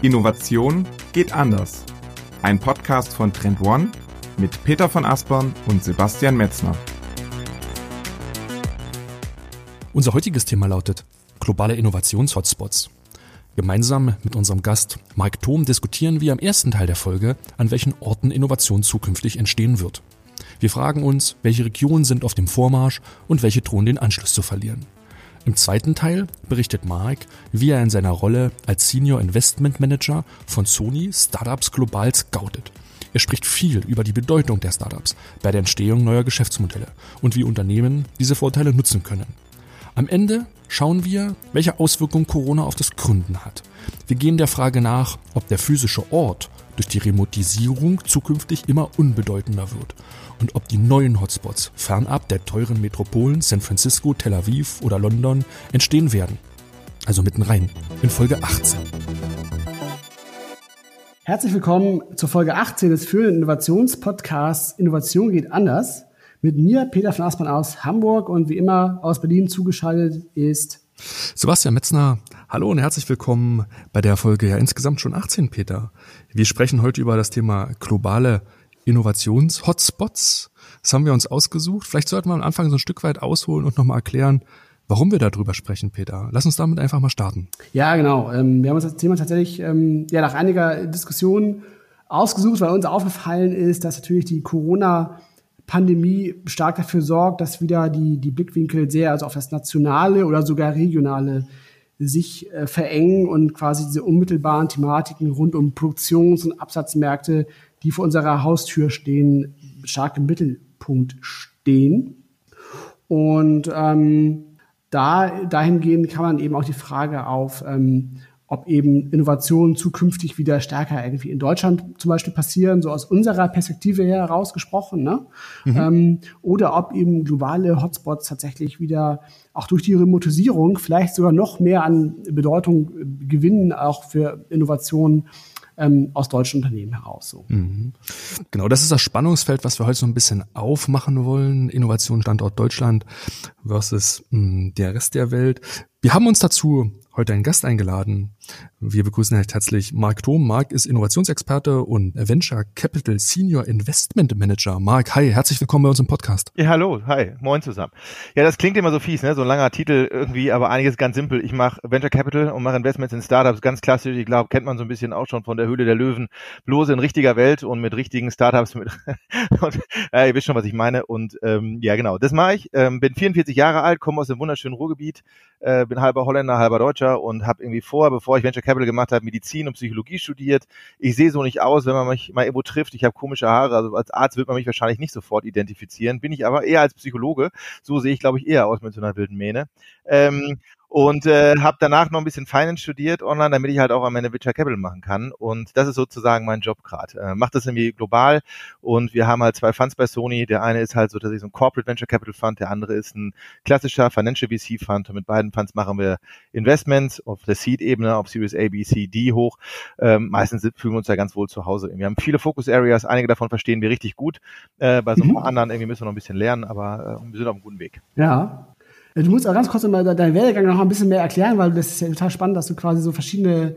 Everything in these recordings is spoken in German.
Innovation geht anders. Ein Podcast von Trend One mit Peter von Aspern und Sebastian Metzner. Unser heutiges Thema lautet globale Innovationshotspots. Gemeinsam mit unserem Gast Mike Thom diskutieren wir im ersten Teil der Folge, an welchen Orten Innovation zukünftig entstehen wird. Wir fragen uns, welche Regionen sind auf dem Vormarsch und welche drohen den Anschluss zu verlieren. Im zweiten Teil berichtet Mark, wie er in seiner Rolle als Senior Investment Manager von Sony Startups global scoutet. Er spricht viel über die Bedeutung der Startups bei der Entstehung neuer Geschäftsmodelle und wie Unternehmen diese Vorteile nutzen können. Am Ende schauen wir, welche Auswirkungen Corona auf das Gründen hat. Wir gehen der Frage nach, ob der physische Ort durch die Remotisierung zukünftig immer unbedeutender wird und ob die neuen Hotspots fernab der teuren Metropolen San Francisco, Tel Aviv oder London entstehen werden. Also mitten rein in Folge 18. Herzlich willkommen zur Folge 18 des führenden Innovationspodcasts Innovation geht anders. Mit mir, Peter von Aspern aus Hamburg und wie immer aus Berlin zugeschaltet ist Sebastian Metzner, hallo und herzlich willkommen bei der Folge ja insgesamt schon 18, Peter. Wir sprechen heute über das Thema globale Innovations-Hotspots. Das haben wir uns ausgesucht. Vielleicht sollten wir am Anfang so ein Stück weit ausholen und nochmal erklären, warum wir darüber sprechen, Peter. Lass uns damit einfach mal starten. Ja, genau. Ähm, wir haben uns das Thema tatsächlich ähm, ja, nach einiger Diskussion ausgesucht, weil uns aufgefallen ist, dass natürlich die Corona- Pandemie stark dafür sorgt, dass wieder die, die Blickwinkel sehr also auf das nationale oder sogar regionale sich äh, verengen und quasi diese unmittelbaren Thematiken rund um Produktions- und Absatzmärkte, die vor unserer Haustür stehen, stark im Mittelpunkt stehen. Und ähm, da dahingehend kann man eben auch die Frage auf ähm, ob eben Innovationen zukünftig wieder stärker irgendwie in Deutschland zum Beispiel passieren, so aus unserer Perspektive her herausgesprochen, ne? Mhm. Ähm, oder ob eben globale Hotspots tatsächlich wieder auch durch die Remotisierung vielleicht sogar noch mehr an Bedeutung gewinnen, auch für Innovationen ähm, aus deutschen Unternehmen heraus. So. Mhm. Genau, das ist das Spannungsfeld, was wir heute so ein bisschen aufmachen wollen. Innovation Standort Deutschland versus mh, hm, der Rest der Welt. Wir haben uns dazu heute einen Gast eingeladen. Wir begrüßen recht herzlich Marc Thom. Marc ist Innovationsexperte und Venture Capital Senior Investment Manager. Marc, hi, herzlich willkommen bei uns im Podcast. Ja, hallo, hi, moin zusammen. Ja, das klingt immer so fies, ne? so ein langer Titel irgendwie, aber einiges ganz simpel. Ich mache Venture Capital und mache Investments in Startups, ganz klassisch. Ich glaube, kennt man so ein bisschen auch schon von der Höhle der Löwen. Bloß in richtiger Welt und mit richtigen Startups. Mit und, äh, ihr wisst schon, was ich meine. Und ähm, ja, genau, das mache ich. Ähm, bin 44 Jahre alt, komme aus dem wunderschönen Ruhrgebiet, äh, bin halber Holländer, halber Deutscher und habe irgendwie vor, bevor ich Venture Capital gemacht habe, Medizin und Psychologie studiert. Ich sehe so nicht aus, wenn man mich mal irgendwo trifft. Ich habe komische Haare, also als Arzt wird man mich wahrscheinlich nicht sofort identifizieren. Bin ich aber eher als Psychologe. So sehe ich, glaube ich, eher aus mit so einer wilden Mähne. Ähm, und äh, habe danach noch ein bisschen Finance studiert online, damit ich halt auch am Ende Venture Capital machen kann. Und das ist sozusagen mein Job gerade. Äh, Macht das irgendwie global und wir haben halt zwei Funds bei Sony. Der eine ist halt so, dass ich so ein Corporate Venture Capital Fund, der andere ist ein klassischer Financial VC Fund. Und mit beiden Funds machen wir Investments auf der Seed-Ebene, auf Series A, B, C, D hoch. Ähm, meistens fühlen wir uns ja ganz wohl zu Hause. Wir haben viele Focus Areas, einige davon verstehen wir richtig gut. Äh, bei so ein mhm. anderen irgendwie müssen wir noch ein bisschen lernen, aber äh, wir sind auf einem guten Weg. Ja, du musst auch ganz kurz mal deinen Werdegang noch ein bisschen mehr erklären, weil das ist ja total spannend, dass du quasi so verschiedene,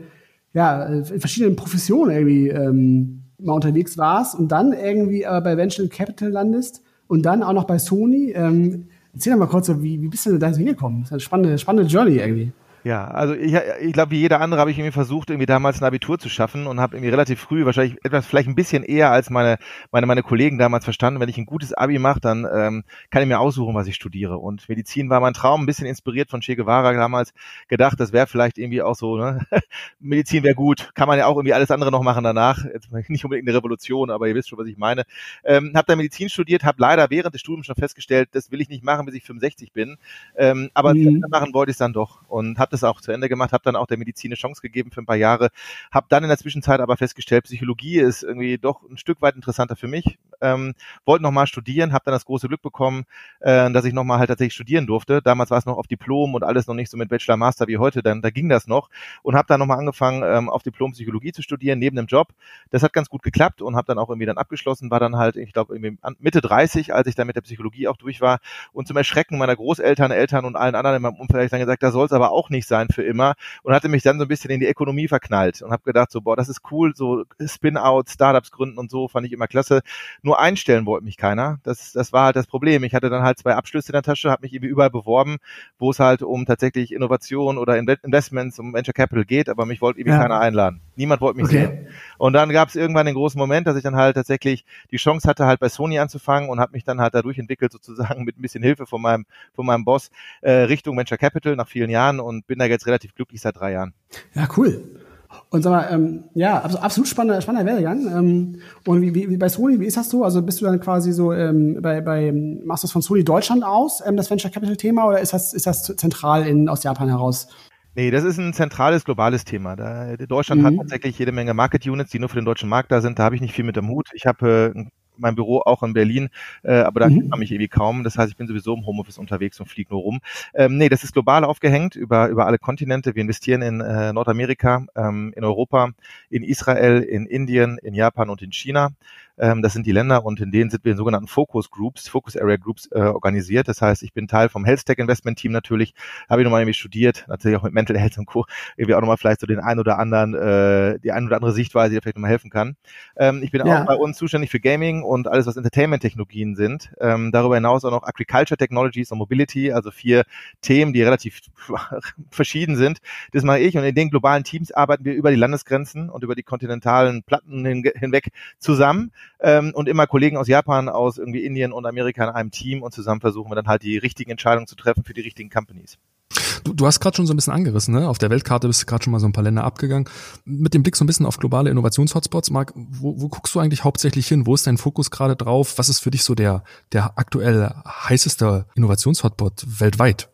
ja, in verschiedenen Professionen irgendwie ähm, mal unterwegs warst und dann irgendwie äh, bei Venture Capital landest und dann auch noch bei Sony. Ähm, erzähl doch mal kurz, wie, wie bist du da so hingekommen? Das ist eine spannende, spannende Journey irgendwie. Ja, also ich, ich glaube, wie jeder andere habe ich irgendwie versucht, irgendwie damals ein Abitur zu schaffen und habe irgendwie relativ früh, wahrscheinlich etwas, vielleicht ein bisschen eher als meine, meine, meine Kollegen damals verstanden, wenn ich ein gutes Abi mache, dann ähm, kann ich mir aussuchen, was ich studiere. Und Medizin war mein Traum, ein bisschen inspiriert von Che Guevara damals, gedacht, das wäre vielleicht irgendwie auch so, ne? Medizin wäre gut, kann man ja auch irgendwie alles andere noch machen danach. Jetzt nicht unbedingt eine Revolution, aber ihr wisst schon, was ich meine. Ähm, habe dann Medizin studiert, habe leider während des Studiums schon festgestellt, das will ich nicht machen, bis ich 65 bin. Ähm, aber mhm. machen wollte ich es dann doch und habe das auch zu Ende gemacht, habe dann auch der Medizin eine Chance gegeben für ein paar Jahre, habe dann in der Zwischenzeit aber festgestellt, Psychologie ist irgendwie doch ein Stück weit interessanter für mich. Ähm, wollte nochmal studieren, habe dann das große Glück bekommen, äh, dass ich nochmal halt tatsächlich studieren durfte. Damals war es noch auf Diplom und alles noch nicht so mit Bachelor, Master wie heute, dann da ging das noch und habe dann nochmal angefangen, ähm, auf Diplom Psychologie zu studieren, neben dem Job. Das hat ganz gut geklappt und habe dann auch irgendwie dann abgeschlossen, war dann halt, ich glaube, Mitte 30, als ich dann mit der Psychologie auch durch war und zum Erschrecken meiner Großeltern, Eltern und allen anderen in meinem Umfeld habe ich dann gesagt, da soll es aber auch nicht selbstständig sein für immer und hatte mich dann so ein bisschen in die Ökonomie verknallt und habe gedacht, so, boah, das ist cool, so Spin-out, Startups gründen und so, fand ich immer klasse. Nur einstellen wollte mich keiner. Das, das war halt das Problem. Ich hatte dann halt zwei Abschlüsse in der Tasche, habe mich irgendwie überall beworben, wo es halt um tatsächlich Innovation oder Investments, um Venture Capital geht, aber mich wollte irgendwie ja. keiner einladen. Niemand wollte mich okay. sehen. Und dann gab es irgendwann den großen Moment, dass ich dann halt tatsächlich die Chance hatte, halt bei Sony anzufangen und habe mich dann halt dadurch entwickelt, sozusagen mit ein bisschen Hilfe von meinem, von meinem Boss, äh, Richtung Venture Capital nach vielen Jahren und bin da jetzt relativ glücklich seit drei Jahren. Ja, cool. Und sag mal, ähm, ja, absolut spannender, spannender Werdegang. Ähm, und wie, wie, bei Sony, wie ist das so? Also bist du dann quasi so ähm, bei, bei machst du das von Sony Deutschland aus, ähm, das Venture Capital Thema, oder ist das, ist das zentral in, aus Japan heraus? Nee, das ist ein zentrales globales Thema. Da, Deutschland mhm. hat tatsächlich jede Menge Market Units, die nur für den deutschen Markt da sind. Da habe ich nicht viel mit dem Hut. Ich habe äh, mein Büro auch in Berlin, äh, aber da mhm. kennt man mich irgendwie kaum. Das heißt, ich bin sowieso im Homeoffice unterwegs und fliege nur rum. Ähm, nee, das ist global aufgehängt über, über alle Kontinente. Wir investieren in äh, Nordamerika, ähm, in Europa, in Israel, in Indien, in Japan und in China. Ähm, das sind die Länder und in denen sind wir in sogenannten Focus Groups, Focus Area Groups äh, organisiert. Das heißt, ich bin Teil vom Health Tech Investment Team natürlich, habe ich nochmal irgendwie studiert, natürlich auch mit Mental Health und Co. Irgendwie auch nochmal vielleicht so den ein oder anderen, äh, die ein oder andere Sichtweise, die vielleicht nochmal helfen kann. Ähm, ich bin ja. auch bei uns zuständig für Gaming und alles, was Entertainment-Technologien sind. Ähm, darüber hinaus auch noch Agriculture Technologies und Mobility, also vier Themen, die relativ verschieden sind. Das mache ich und in den globalen Teams arbeiten wir über die Landesgrenzen und über die kontinentalen Platten hin hinweg zusammen ähm, und immer Kollegen aus Japan, aus irgendwie Indien und Amerika in einem Team und zusammen versuchen wir dann halt die richtigen Entscheidungen zu treffen für die richtigen Companies. Du, du hast gerade schon so ein bisschen angerissen, ne? Auf der Weltkarte bist du gerade schon mal so ein paar Länder abgegangen. Mit dem Blick so ein bisschen auf globale Innovationshotspots, Marc, wo, wo guckst du eigentlich hauptsächlich hin? Wo ist dein Fokus gerade drauf? Was ist für dich so der, der aktuell heißeste Innovationshotspot weltweit?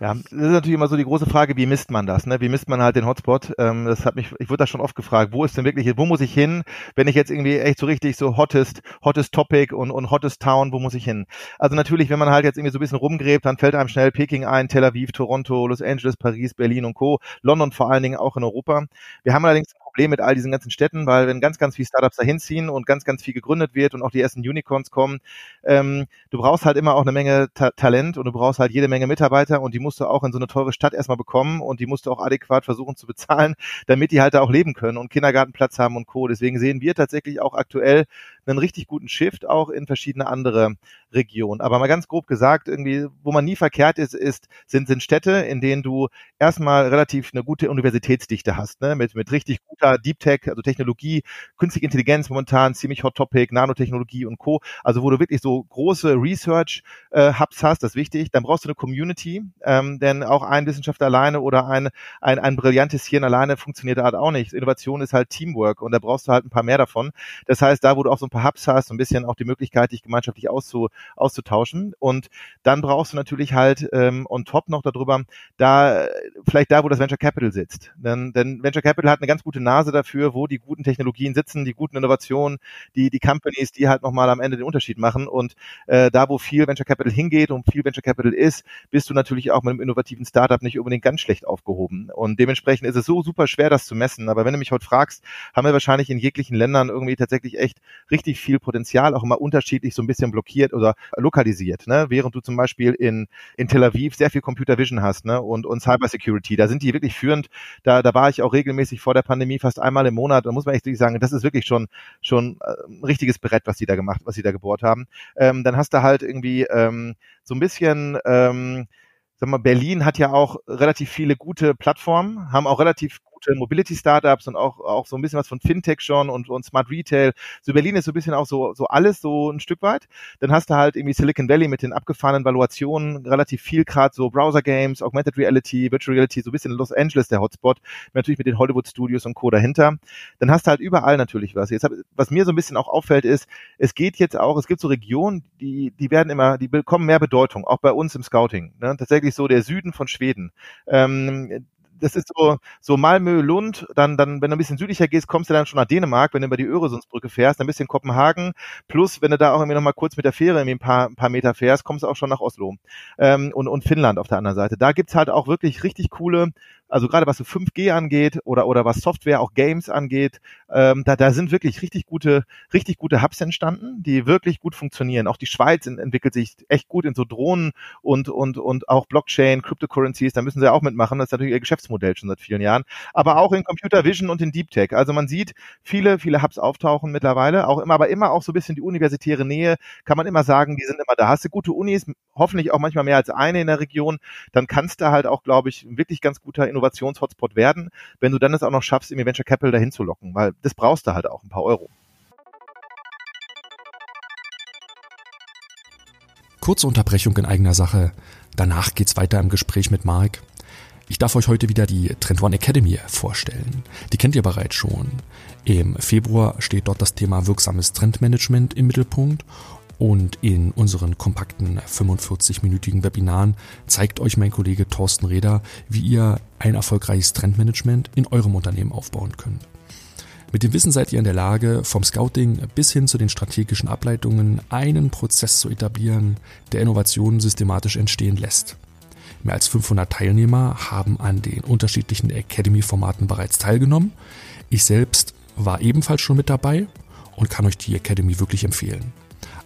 Ja, das ist natürlich immer so die große Frage, wie misst man das? Ne? Wie misst man halt den Hotspot? Ähm, das hat mich, ich wurde da schon oft gefragt, wo ist denn wirklich, wo muss ich hin, wenn ich jetzt irgendwie echt so richtig so hottest, hottest Topic und, und hottest Town, wo muss ich hin? Also natürlich, wenn man halt jetzt irgendwie so ein bisschen rumgräbt, dann fällt einem schnell Peking ein, Tel Aviv, Toronto, Los Angeles, Paris, Berlin und Co. London vor allen Dingen auch in Europa. Wir haben allerdings Problem mit all diesen ganzen Städten, weil wenn ganz, ganz viele Startups dahin ziehen und ganz, ganz viel gegründet wird und auch die ersten Unicorns kommen, ähm, du brauchst halt immer auch eine Menge Ta Talent und du brauchst halt jede Menge Mitarbeiter und die musst du auch in so eine teure Stadt erstmal bekommen und die musst du auch adäquat versuchen zu bezahlen, damit die halt da auch leben können und Kindergartenplatz haben und Co. Deswegen sehen wir tatsächlich auch aktuell einen richtig guten Shift auch in verschiedene andere Regionen. Aber mal ganz grob gesagt, irgendwie, wo man nie verkehrt ist, ist, sind, sind Städte, in denen du erstmal relativ eine gute Universitätsdichte hast, ne? mit, mit richtig guter Deep Tech, also Technologie, künstliche Intelligenz momentan, ziemlich Hot Topic, Nanotechnologie und Co. Also wo du wirklich so große Research äh, hast, das ist wichtig. Dann brauchst du eine Community, ähm, denn auch ein Wissenschaftler alleine oder ein, ein, ein brillantes Hirn alleine funktioniert halt auch nicht. Innovation ist halt Teamwork und da brauchst du halt ein paar mehr davon. Das heißt, da wo du auch so ein paar Hubs hast, so ein bisschen auch die Möglichkeit, dich gemeinschaftlich auszu, auszutauschen. Und dann brauchst du natürlich halt ähm, on top noch darüber, da vielleicht da, wo das Venture Capital sitzt. Denn, denn Venture Capital hat eine ganz gute Nase dafür, wo die guten Technologien sitzen, die guten Innovationen, die, die Companies, die halt nochmal am Ende den Unterschied machen. Und äh, da, wo viel Venture Capital hingeht und viel Venture Capital ist, bist du natürlich auch mit einem innovativen Startup nicht unbedingt ganz schlecht aufgehoben. Und dementsprechend ist es so super schwer, das zu messen. Aber wenn du mich heute fragst, haben wir wahrscheinlich in jeglichen Ländern irgendwie tatsächlich echt richtig viel Potenzial, auch immer unterschiedlich so ein bisschen blockiert oder lokalisiert. Ne? Während du zum Beispiel in, in Tel Aviv sehr viel Computer Vision hast ne? und, und Cybersecurity, da sind die wirklich führend. Da, da war ich auch regelmäßig vor der Pandemie fast einmal im Monat. Da muss man echt sagen, das ist wirklich schon, schon ein richtiges Brett, was die da gemacht, was sie da gebohrt haben. Ähm, dann hast du halt irgendwie ähm, so ein bisschen ähm, sag mal, Berlin hat ja auch relativ viele gute Plattformen, haben auch relativ gute Mobility-Startups und auch, auch so ein bisschen was von Fintech schon und, und Smart Retail. So Berlin ist so ein bisschen auch so, so alles so ein Stück weit. Dann hast du halt irgendwie Silicon Valley mit den abgefahrenen Valuationen, relativ viel gerade so Browser-Games, Augmented Reality, Virtual Reality, so ein bisschen Los Angeles der Hotspot, natürlich mit den Hollywood-Studios und Co. dahinter. Dann hast du halt überall natürlich was. Jetzt, hab, was mir so ein bisschen auch auffällt, ist, es geht jetzt auch, es gibt so Regionen, die, die werden immer, die bekommen mehr Bedeutung, auch bei uns im Scouting. Ne? Tatsächlich so der Süden von Schweden. Ähm, das ist so, so Malmö, Lund, dann, dann, wenn du ein bisschen südlicher gehst, kommst du dann schon nach Dänemark, wenn du über die Öresundsbrücke fährst, ein bisschen Kopenhagen, plus wenn du da auch irgendwie nochmal kurz mit der Fähre irgendwie ein paar, ein paar Meter fährst, kommst du auch schon nach Oslo. Ähm, und, und Finnland auf der anderen Seite. Da gibt's halt auch wirklich richtig coole also gerade was so 5G angeht oder oder was Software, auch Games angeht, ähm, da da sind wirklich richtig gute richtig gute Hubs entstanden, die wirklich gut funktionieren. Auch die Schweiz entwickelt sich echt gut in so Drohnen und und und auch Blockchain, Cryptocurrencies, da müssen sie auch mitmachen. Das ist natürlich ihr Geschäftsmodell schon seit vielen Jahren. Aber auch in Computer Vision und in Deep Tech. Also man sieht viele viele Hubs auftauchen mittlerweile, auch immer, aber immer auch so ein bisschen die universitäre Nähe. Kann man immer sagen, die sind immer da. Hast du gute Unis, hoffentlich auch manchmal mehr als eine in der Region, dann kannst du halt auch, glaube ich, wirklich ganz guter Innovations-Hotspot werden, wenn du dann es auch noch schaffst, im Venture Capital dahin zu locken, weil das brauchst du halt auch ein paar Euro. Kurze Unterbrechung in eigener Sache. Danach geht's weiter im Gespräch mit Mark. Ich darf euch heute wieder die Trend One Academy vorstellen. Die kennt ihr bereits schon. Im Februar steht dort das Thema wirksames Trendmanagement im Mittelpunkt und in unseren kompakten 45-minütigen Webinaren zeigt euch mein Kollege Thorsten Reder, wie ihr ein erfolgreiches Trendmanagement in eurem Unternehmen aufbauen könnt. Mit dem Wissen seid ihr in der Lage, vom Scouting bis hin zu den strategischen Ableitungen einen Prozess zu etablieren, der Innovationen systematisch entstehen lässt. Mehr als 500 Teilnehmer haben an den unterschiedlichen Academy-Formaten bereits teilgenommen. Ich selbst war ebenfalls schon mit dabei und kann euch die Academy wirklich empfehlen.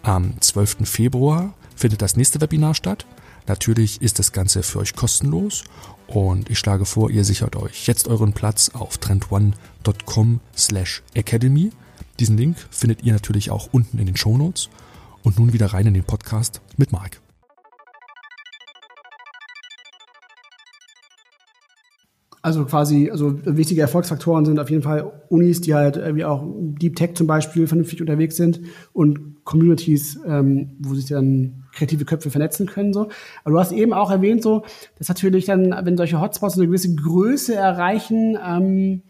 Am 12. Februar findet das nächste Webinar statt. Natürlich ist das Ganze für euch kostenlos und ich schlage vor, ihr sichert euch jetzt euren Platz auf trendone.com slash academy. Diesen Link findet ihr natürlich auch unten in den Shownotes. Und nun wieder rein in den Podcast mit Marc. Also quasi, also wichtige Erfolgsfaktoren sind auf jeden Fall Unis, die halt wie auch Deep Tech zum Beispiel vernünftig unterwegs sind und Communities, ähm, wo sich dann kreative Köpfe vernetzen können. So. Aber du hast eben auch erwähnt, so, dass natürlich dann, wenn solche Hotspots eine gewisse Größe erreichen, ähm,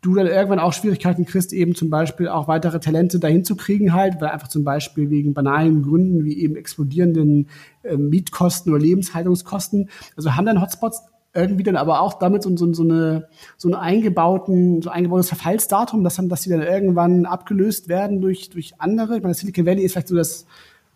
du dann irgendwann auch Schwierigkeiten kriegst, eben zum Beispiel auch weitere Talente dahin zu kriegen halt, weil einfach zum Beispiel wegen banalen Gründen wie eben explodierenden äh, Mietkosten oder Lebenshaltungskosten. Also haben dann Hotspots irgendwie dann aber auch damit so, so, so, eine, so einen eingebauten, so ein eingebautes Verfallsdatum, dass dann, dass die dann irgendwann abgelöst werden durch, durch andere. Ich meine, Silicon Valley ist vielleicht so das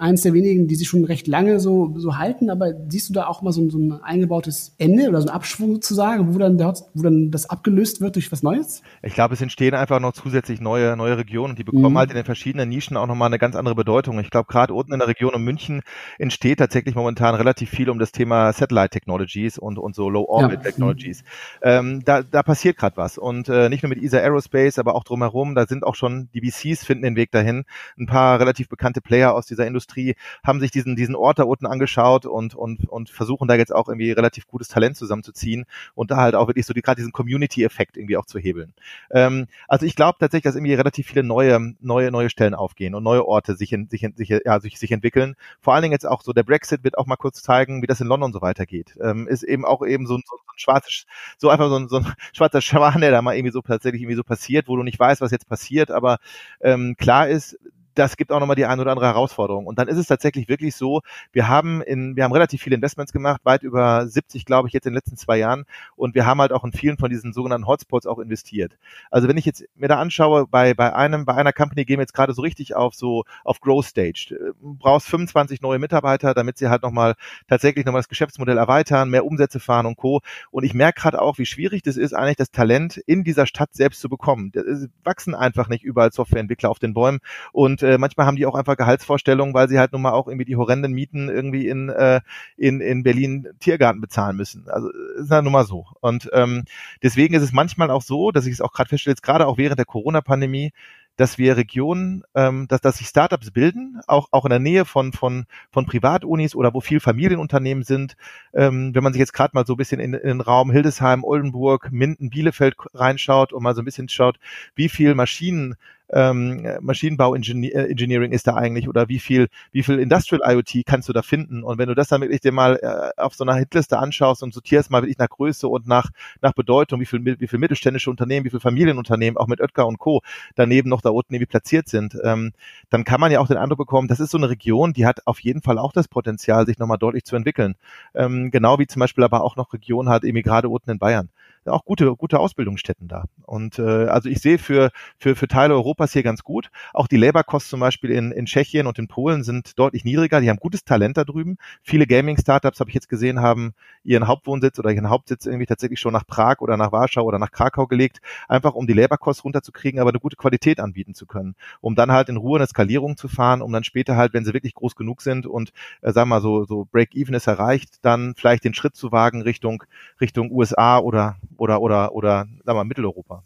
eines der wenigen, die sich schon recht lange so, so halten, aber siehst du da auch mal so, so ein eingebautes Ende oder so ein Abschwung sozusagen, wo dann, der, wo dann das abgelöst wird durch was Neues? Ich glaube, es entstehen einfach noch zusätzlich neue, neue Regionen und die bekommen mhm. halt in den verschiedenen Nischen auch nochmal eine ganz andere Bedeutung. Ich glaube, gerade unten in der Region um München entsteht tatsächlich momentan relativ viel um das Thema Satellite Technologies und, und so Low Orbit ja. Technologies. Ähm, da, da passiert gerade was und äh, nicht nur mit ESA Aerospace, aber auch drumherum, da sind auch schon die VCs finden den Weg dahin. Ein paar relativ bekannte Player aus dieser Industrie Industrie, haben sich diesen, diesen Ort da unten angeschaut und, und, und versuchen da jetzt auch irgendwie relativ gutes Talent zusammenzuziehen und da halt auch wirklich so die, gerade diesen Community-Effekt irgendwie auch zu hebeln. Ähm, also ich glaube tatsächlich, dass irgendwie relativ viele neue, neue, neue Stellen aufgehen und neue Orte sich, in, sich, in, sich, ja, sich, sich entwickeln. Vor allen Dingen jetzt auch so der Brexit wird auch mal kurz zeigen, wie das in London so weitergeht. Ähm, ist eben auch eben so, so, so ein schwarzes, so einfach so ein, so ein schwarzer Schwan, der da mal irgendwie so tatsächlich irgendwie so passiert, wo du nicht weißt, was jetzt passiert, aber ähm, klar ist, das gibt auch nochmal die eine oder andere Herausforderung. Und dann ist es tatsächlich wirklich so, wir haben in, wir haben relativ viele Investments gemacht, weit über 70, glaube ich, jetzt in den letzten zwei Jahren. Und wir haben halt auch in vielen von diesen sogenannten Hotspots auch investiert. Also wenn ich jetzt mir da anschaue, bei, bei einem, bei einer Company gehen wir jetzt gerade so richtig auf so, auf Growth Stage. Du brauchst 25 neue Mitarbeiter, damit sie halt nochmal tatsächlich nochmal das Geschäftsmodell erweitern, mehr Umsätze fahren und Co. Und ich merke gerade auch, wie schwierig das ist, eigentlich das Talent in dieser Stadt selbst zu bekommen. Es wachsen einfach nicht überall Softwareentwickler auf den Bäumen. Und äh, manchmal haben die auch einfach Gehaltsvorstellungen, weil sie halt nun mal auch irgendwie die horrenden Mieten irgendwie in, äh, in, in Berlin Tiergarten bezahlen müssen. Also ist ja nun mal so. Und ähm, deswegen ist es manchmal auch so, dass ich es auch gerade feststelle, jetzt gerade auch während der Corona-Pandemie, dass wir Regionen, ähm, dass, dass sich Startups bilden, auch, auch in der Nähe von, von, von Privatunis oder wo viel Familienunternehmen sind. Ähm, wenn man sich jetzt gerade mal so ein bisschen in, in den Raum Hildesheim, Oldenburg, Minden, Bielefeld reinschaut und mal so ein bisschen schaut, wie viel Maschinen ähm, Maschinenbau-Engineering ist da eigentlich oder wie viel, wie viel Industrial IoT kannst du da finden? Und wenn du das dann wirklich dir mal äh, auf so einer Hitliste anschaust und sortierst mal wirklich nach Größe und nach, nach Bedeutung, wie viel, wie viel mittelständische Unternehmen, wie viel Familienunternehmen, auch mit Oetker und Co. daneben noch da unten irgendwie platziert sind, ähm, dann kann man ja auch den Eindruck bekommen, das ist so eine Region, die hat auf jeden Fall auch das Potenzial, sich nochmal deutlich zu entwickeln. Ähm, genau wie zum Beispiel aber auch noch Regionen hat, eben gerade unten in Bayern. Auch gute, gute Ausbildungsstätten da. Und äh, also ich sehe für, für, für Teile Europas hier ganz gut. Auch die Labor Costs zum Beispiel in, in Tschechien und in Polen sind deutlich niedriger. Die haben gutes Talent da drüben. Viele Gaming-Startups, habe ich jetzt gesehen, haben ihren Hauptwohnsitz oder ihren Hauptsitz irgendwie tatsächlich schon nach Prag oder nach Warschau oder nach Krakau gelegt, einfach um die Labor Costs runterzukriegen, aber eine gute Qualität anbieten zu können, um dann halt in Ruhe eine Skalierung zu fahren, um dann später halt, wenn sie wirklich groß genug sind und äh, sagen wir mal so, so Break-Even ist erreicht, dann vielleicht den Schritt zu wagen Richtung, Richtung USA oder, oder, oder, oder, wir mal, Mitteleuropa.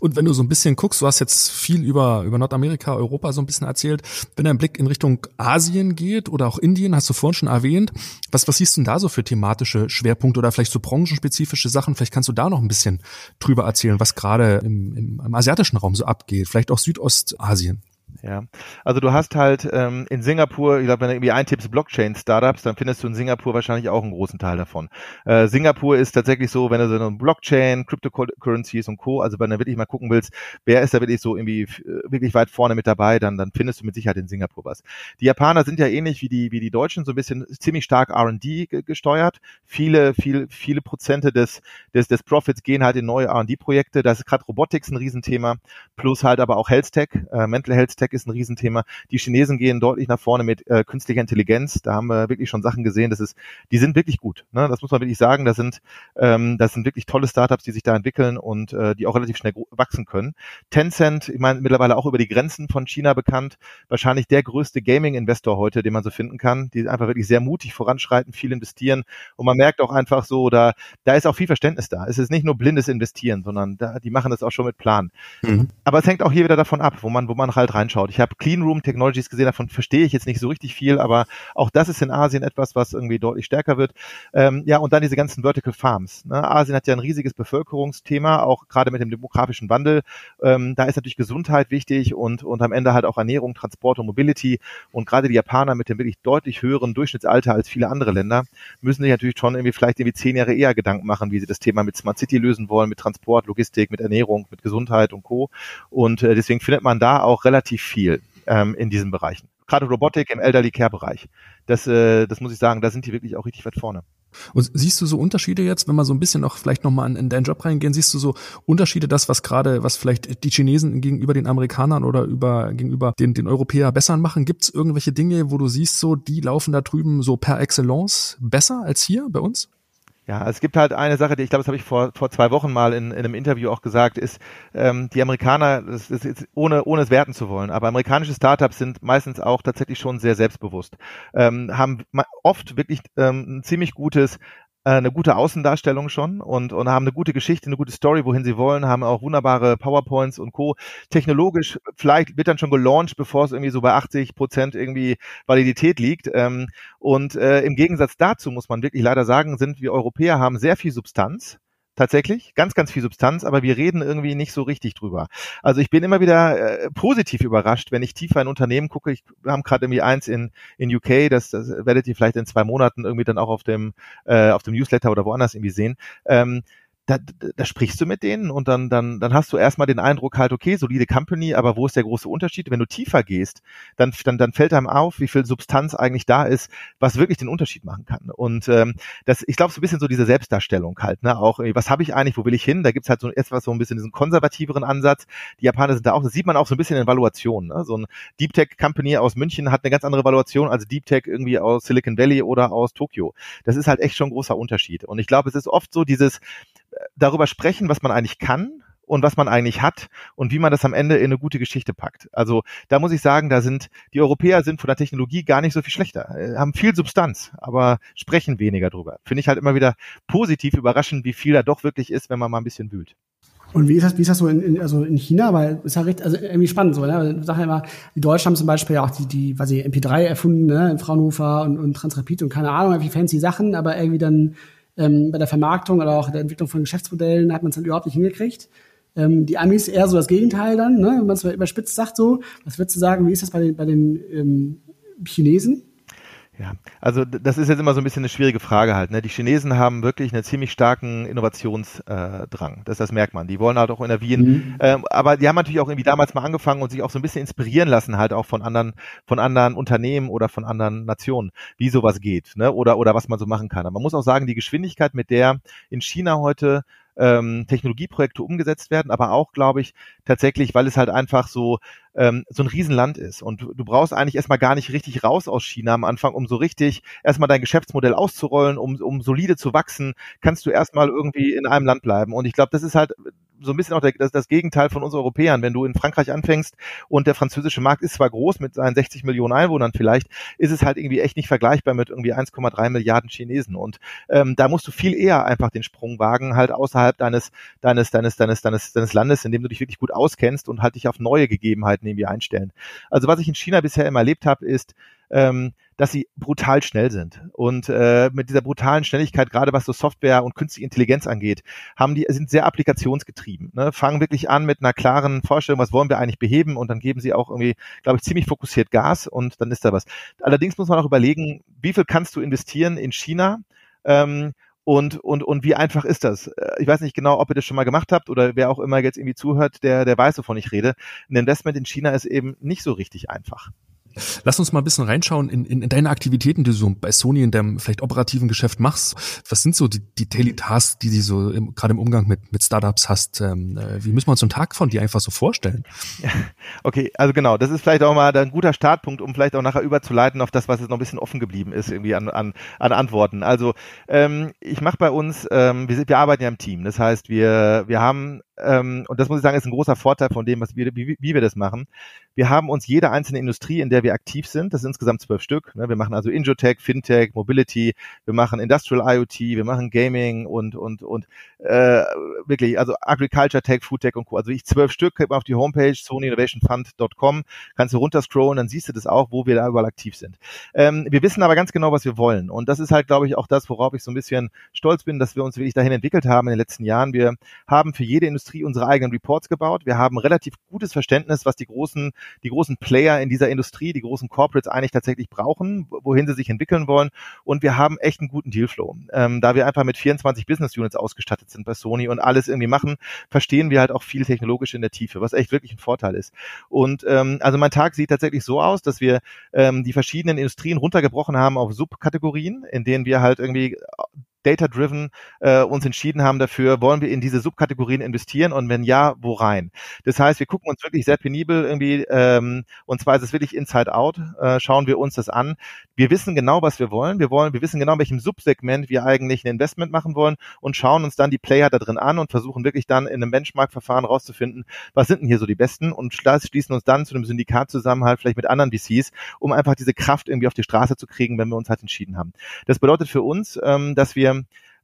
Und wenn du so ein bisschen guckst, du hast jetzt viel über, über Nordamerika, Europa so ein bisschen erzählt, wenn dein Blick in Richtung Asien geht oder auch Indien, hast du vorhin schon erwähnt, was, was siehst du denn da so für thematische Schwerpunkte oder vielleicht so branchenspezifische Sachen? Vielleicht kannst du da noch ein bisschen drüber erzählen, was gerade im, im, im asiatischen Raum so abgeht, vielleicht auch Südostasien. Ja, also du hast halt ähm, in Singapur, ich glaube, wenn du irgendwie eintippst Blockchain-Startups, dann findest du in Singapur wahrscheinlich auch einen großen Teil davon. Äh, Singapur ist tatsächlich so, wenn du so eine Blockchain, Cryptocurrencies und Co., also wenn du wirklich mal gucken willst, wer ist da wirklich so irgendwie äh, wirklich weit vorne mit dabei, dann, dann findest du mit Sicherheit in Singapur was. Die Japaner sind ja ähnlich wie die, wie die Deutschen, so ein bisschen ziemlich stark R&D gesteuert. Viele, viel, viele Prozente des, des, des Profits gehen halt in neue R&D-Projekte. Da ist gerade Robotics ein Riesenthema, plus halt aber auch Health Tech, äh, Mental Health Tech ist ein Riesenthema. Die Chinesen gehen deutlich nach vorne mit äh, künstlicher Intelligenz. Da haben wir wirklich schon Sachen gesehen. Das ist, die sind wirklich gut. Ne? Das muss man wirklich sagen. Das sind, ähm, das sind wirklich tolle Startups, die sich da entwickeln und äh, die auch relativ schnell wachsen können. Tencent, ich meine, mittlerweile auch über die Grenzen von China bekannt. Wahrscheinlich der größte Gaming-Investor heute, den man so finden kann. Die einfach wirklich sehr mutig voranschreiten, viel investieren. Und man merkt auch einfach so, da, da ist auch viel Verständnis da. Es ist nicht nur blindes Investieren, sondern da, die machen das auch schon mit Plan. Mhm. Aber es hängt auch hier wieder davon ab, wo man, wo man halt reinschaut angeschaut. Ich habe Clean Room Technologies gesehen, davon verstehe ich jetzt nicht so richtig viel, aber auch das ist in Asien etwas, was irgendwie deutlich stärker wird. Ähm, ja, und dann diese ganzen Vertical Farms. Ne? Asien hat ja ein riesiges Bevölkerungsthema, auch gerade mit dem demografischen Wandel. Ähm, da ist natürlich Gesundheit wichtig und, und am Ende halt auch Ernährung, Transport und Mobility. Und gerade die Japaner mit dem wirklich deutlich höheren Durchschnittsalter als viele andere Länder müssen sich natürlich schon irgendwie vielleicht irgendwie zehn Jahre eher Gedanken machen, wie sie das Thema mit Smart City lösen wollen, mit Transport, Logistik, mit Ernährung, mit Gesundheit und Co. Und äh, deswegen findet man da auch relativ viel ähm, in diesen Bereichen. Gerade Robotik im Elderly Care Bereich. Das, äh, das muss ich sagen, da sind die wirklich auch richtig weit vorne. Und siehst du so Unterschiede jetzt, wenn wir so ein bisschen noch vielleicht nochmal in, in deinen Job reingehen, siehst du so Unterschiede, das, was gerade, was vielleicht die Chinesen gegenüber den Amerikanern oder über, gegenüber den, den Europäer besser machen? Gibt es irgendwelche Dinge, wo du siehst, so, die laufen da drüben so per Excellence besser als hier bei uns? Ja, es gibt halt eine Sache, die ich glaube, das habe ich vor, vor zwei Wochen mal in, in einem Interview auch gesagt, ist, ähm, die Amerikaner, das ist jetzt ohne, ohne es werten zu wollen, aber amerikanische Startups sind meistens auch tatsächlich schon sehr selbstbewusst, ähm, haben oft wirklich ähm, ein ziemlich gutes äh, eine gute Außendarstellung schon und, und haben eine gute Geschichte, eine gute Story, wohin sie wollen, haben auch wunderbare PowerPoints und Co. Technologisch, vielleicht wird dann schon gelauncht, bevor es irgendwie so bei 80 Prozent irgendwie Validität liegt. Ähm, und äh, im Gegensatz dazu muss man wirklich leider sagen, sind wir Europäer haben sehr viel Substanz tatsächlich, ganz, ganz viel Substanz, aber wir reden irgendwie nicht so richtig drüber. Also ich bin immer wieder äh, positiv überrascht, wenn ich tiefer in Unternehmen gucke. Ich, wir haben gerade irgendwie eins in, in UK, das, das werdet ihr vielleicht in zwei Monaten irgendwie dann auch auf dem, äh, auf dem Newsletter oder woanders irgendwie sehen. Ähm, da, da sprichst du mit denen und dann, dann, dann hast du erstmal den Eindruck halt, okay, solide Company, aber wo ist der große Unterschied? Wenn du tiefer gehst, dann, dann, dann fällt einem auf, wie viel Substanz eigentlich da ist, was wirklich den Unterschied machen kann. Und ähm, das, ich glaube, so ein bisschen so diese Selbstdarstellung halt, ne? Auch, was habe ich eigentlich, wo will ich hin? Da gibt's halt so etwas so ein bisschen diesen konservativeren Ansatz. Die Japaner sind da auch, das sieht man auch so ein bisschen in Valuation. Ne? So ein Deep Tech Company aus München hat eine ganz andere Valuation als Deep Tech irgendwie aus Silicon Valley oder aus Tokio. Das ist halt echt schon ein großer Unterschied. Und ich glaube, es ist oft so dieses, darüber sprechen, was man eigentlich kann und was man eigentlich hat und wie man das am Ende in eine gute Geschichte packt. Also da muss ich sagen, da sind die Europäer sind von der Technologie gar nicht so viel schlechter, äh, haben viel Substanz, aber sprechen weniger drüber. Finde ich halt immer wieder positiv überraschend, wie viel da doch wirklich ist, wenn man mal ein bisschen wühlt. Und wie ist das, wie ist das so in, in, also in China? Weil ist ja recht, also irgendwie spannend so, ne? Ich sage ja immer, die Deutschen haben zum Beispiel ja auch die, die, was ich, MP3 erfunden, ne, in Fraunhofer und, und Transrapid und keine Ahnung, wie fancy Sachen, aber irgendwie dann ähm, bei der Vermarktung oder auch der Entwicklung von Geschäftsmodellen hat man es dann überhaupt nicht hingekriegt. Ähm, die Amis eher so das Gegenteil dann, ne? wenn man es überspitzt sagt so. Was würdest du sagen, wie ist das bei den, bei den ähm, Chinesen? Ja, also das ist jetzt immer so ein bisschen eine schwierige Frage halt. Ne? Die Chinesen haben wirklich einen ziemlich starken Innovationsdrang. das, das merkt man. Die wollen halt auch innovieren. Mhm. Ähm, aber die haben natürlich auch irgendwie damals mal angefangen und sich auch so ein bisschen inspirieren lassen halt auch von anderen, von anderen Unternehmen oder von anderen Nationen, wie sowas geht, ne? Oder oder was man so machen kann. Aber man muss auch sagen, die Geschwindigkeit, mit der in China heute ähm, Technologieprojekte umgesetzt werden, aber auch, glaube ich, tatsächlich, weil es halt einfach so ähm, so ein Riesenland ist. Und du brauchst eigentlich erstmal gar nicht richtig raus aus China am Anfang, um so richtig erstmal dein Geschäftsmodell auszurollen, um, um solide zu wachsen, kannst du erstmal irgendwie in einem Land bleiben. Und ich glaube, das ist halt so ein bisschen auch der, das, das Gegenteil von uns Europäern. Wenn du in Frankreich anfängst und der französische Markt ist zwar groß mit seinen 60 Millionen Einwohnern vielleicht, ist es halt irgendwie echt nicht vergleichbar mit irgendwie 1,3 Milliarden Chinesen. Und ähm, da musst du viel eher einfach den Sprung wagen, halt außerhalb deines, deines, deines, deines, deines, deines Landes, in dem du dich wirklich gut auskennst und halt dich auf neue Gegebenheiten irgendwie einstellen. Also was ich in China bisher immer erlebt habe, ist, ähm, dass sie brutal schnell sind. Und äh, mit dieser brutalen Schnelligkeit, gerade was so Software und künstliche Intelligenz angeht, haben die, sind sehr applikationsgetrieben. Ne? Fangen wirklich an mit einer klaren Vorstellung, was wollen wir eigentlich beheben und dann geben sie auch irgendwie, glaube ich, ziemlich fokussiert Gas und dann ist da was. Allerdings muss man auch überlegen, wie viel kannst du investieren in China? Ähm, und, und, und wie einfach ist das? Äh, ich weiß nicht genau, ob ihr das schon mal gemacht habt oder wer auch immer jetzt irgendwie zuhört, der, der weiß, wovon ich rede. Ein Investment in China ist eben nicht so richtig einfach. Lass uns mal ein bisschen reinschauen in, in, in deine Aktivitäten, die du so bei Sony in deinem vielleicht operativen Geschäft machst. Was sind so die, die Daily Tasks, die du so im, gerade im Umgang mit, mit Startups hast? Ähm, äh, wie müssen wir uns so einen Tag von dir einfach so vorstellen? okay, also genau, das ist vielleicht auch mal ein guter Startpunkt, um vielleicht auch nachher überzuleiten auf das, was jetzt noch ein bisschen offen geblieben ist, irgendwie an, an, an Antworten. Also ähm, ich mache bei uns, ähm, wir, wir arbeiten ja im Team. Das heißt, wir, wir haben ähm, und das muss ich sagen, ist ein großer Vorteil von dem, was wir, wie, wie wir das machen. Wir haben uns jede einzelne Industrie, in der wir aktiv sind, das sind insgesamt zwölf Stück. Ne? Wir machen also Injotech, Fintech, Mobility, wir machen Industrial IoT, wir machen Gaming und und und äh, wirklich, also Agriculture Tech, Food Tech und Co. Also ich zwölf Stück, auf die Homepage sonyyinnovationfund.com, kannst du runterscrollen, dann siehst du das auch, wo wir da überall aktiv sind. Ähm, wir wissen aber ganz genau, was wir wollen. Und das ist halt, glaube ich, auch das, worauf ich so ein bisschen stolz bin, dass wir uns wirklich dahin entwickelt haben in den letzten Jahren. Wir haben für jede Industrie Industrie unsere eigenen Reports gebaut. Wir haben relativ gutes Verständnis, was die großen, die großen Player in dieser Industrie, die großen Corporates eigentlich tatsächlich brauchen, wohin sie sich entwickeln wollen. Und wir haben echt einen guten Dealflow. Ähm, da wir einfach mit 24 Business Units ausgestattet sind bei Sony und alles irgendwie machen, verstehen wir halt auch viel technologisch in der Tiefe, was echt wirklich ein Vorteil ist. Und ähm, also mein Tag sieht tatsächlich so aus, dass wir ähm, die verschiedenen Industrien runtergebrochen haben auf Subkategorien, in denen wir halt irgendwie data-driven äh, uns entschieden haben dafür, wollen wir in diese Subkategorien investieren und wenn ja, wo rein? Das heißt, wir gucken uns wirklich sehr penibel irgendwie, ähm, und zwar ist es wirklich inside out, äh, schauen wir uns das an. Wir wissen genau, was wir wollen. Wir wollen, wir wissen genau, in welchem Subsegment wir eigentlich ein Investment machen wollen und schauen uns dann die Player da drin an und versuchen wirklich dann in einem Benchmark-Verfahren rauszufinden, was sind denn hier so die besten und schließen uns dann zu einem Syndikat zusammen, halt vielleicht mit anderen VCs, um einfach diese Kraft irgendwie auf die Straße zu kriegen, wenn wir uns halt entschieden haben. Das bedeutet für uns, ähm, dass wir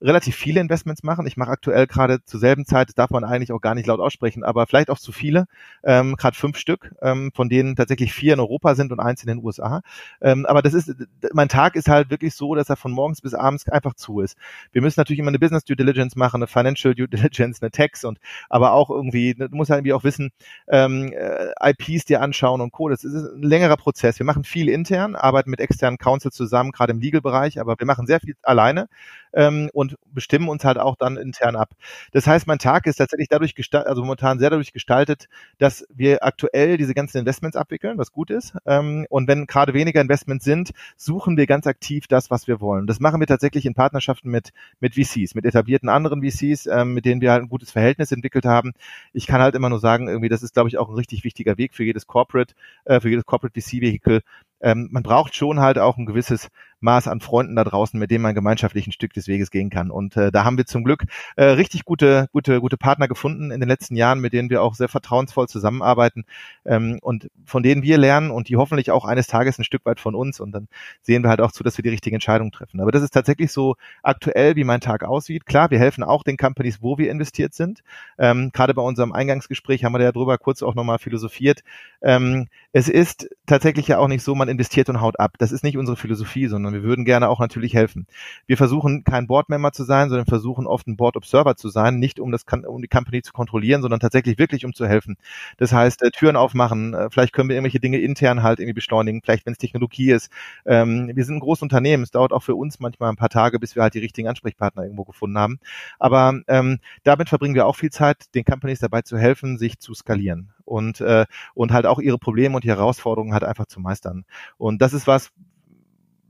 relativ viele Investments machen. Ich mache aktuell gerade zur selben Zeit, das darf man eigentlich auch gar nicht laut aussprechen, aber vielleicht auch zu viele, ähm, gerade fünf Stück, ähm, von denen tatsächlich vier in Europa sind und eins in den USA. Ähm, aber das ist, mein Tag ist halt wirklich so, dass er von morgens bis abends einfach zu ist. Wir müssen natürlich immer eine Business Due Diligence machen, eine Financial Due Diligence, eine Tax und aber auch irgendwie, du musst halt irgendwie auch wissen, ähm, äh, IPs dir anschauen und Co. Das ist ein längerer Prozess. Wir machen viel intern, arbeiten mit externen Counsel zusammen, gerade im Legal-Bereich, aber wir machen sehr viel alleine ähm, und bestimmen uns halt auch dann intern ab. Das heißt, mein Tag ist tatsächlich dadurch gestaltet, also momentan sehr dadurch gestaltet, dass wir aktuell diese ganzen Investments abwickeln, was gut ist. Ähm, und wenn gerade weniger Investments sind, suchen wir ganz aktiv das, was wir wollen. Das machen wir tatsächlich in Partnerschaften mit, mit VCs, mit etablierten anderen VCs, ähm, mit denen wir halt ein gutes Verhältnis entwickelt haben. Ich kann halt immer nur sagen, irgendwie, das ist, glaube ich, auch ein richtig wichtiger Weg für jedes Corporate, äh, für jedes Corporate VC-Vehikel, ähm, man braucht schon halt auch ein gewisses Maß an Freunden da draußen, mit denen man gemeinschaftlich ein Stück des Weges gehen kann. Und äh, da haben wir zum Glück äh, richtig gute, gute, gute Partner gefunden in den letzten Jahren, mit denen wir auch sehr vertrauensvoll zusammenarbeiten ähm, und von denen wir lernen und die hoffentlich auch eines Tages ein Stück weit von uns. Und dann sehen wir halt auch zu, dass wir die richtige Entscheidung treffen. Aber das ist tatsächlich so aktuell, wie mein Tag aussieht. Klar, wir helfen auch den Companies, wo wir investiert sind. Ähm, Gerade bei unserem Eingangsgespräch haben wir ja drüber kurz auch nochmal philosophiert. Ähm, es ist tatsächlich ja auch nicht so, man investiert und haut ab. Das ist nicht unsere Philosophie, sondern wir würden gerne auch natürlich helfen. Wir versuchen kein Board-Member zu sein, sondern versuchen oft ein Board-Observer zu sein, nicht um das um die Company zu kontrollieren, sondern tatsächlich wirklich um zu helfen. Das heißt, äh, Türen aufmachen, äh, vielleicht können wir irgendwelche Dinge intern halt irgendwie beschleunigen, vielleicht wenn es Technologie ist. Ähm, wir sind ein großes Unternehmen, es dauert auch für uns manchmal ein paar Tage, bis wir halt die richtigen Ansprechpartner irgendwo gefunden haben. Aber ähm, damit verbringen wir auch viel Zeit, den Companies dabei zu helfen, sich zu skalieren und, äh, und halt auch ihre Probleme und die Herausforderungen halt einfach zu meistern. Und das ist was,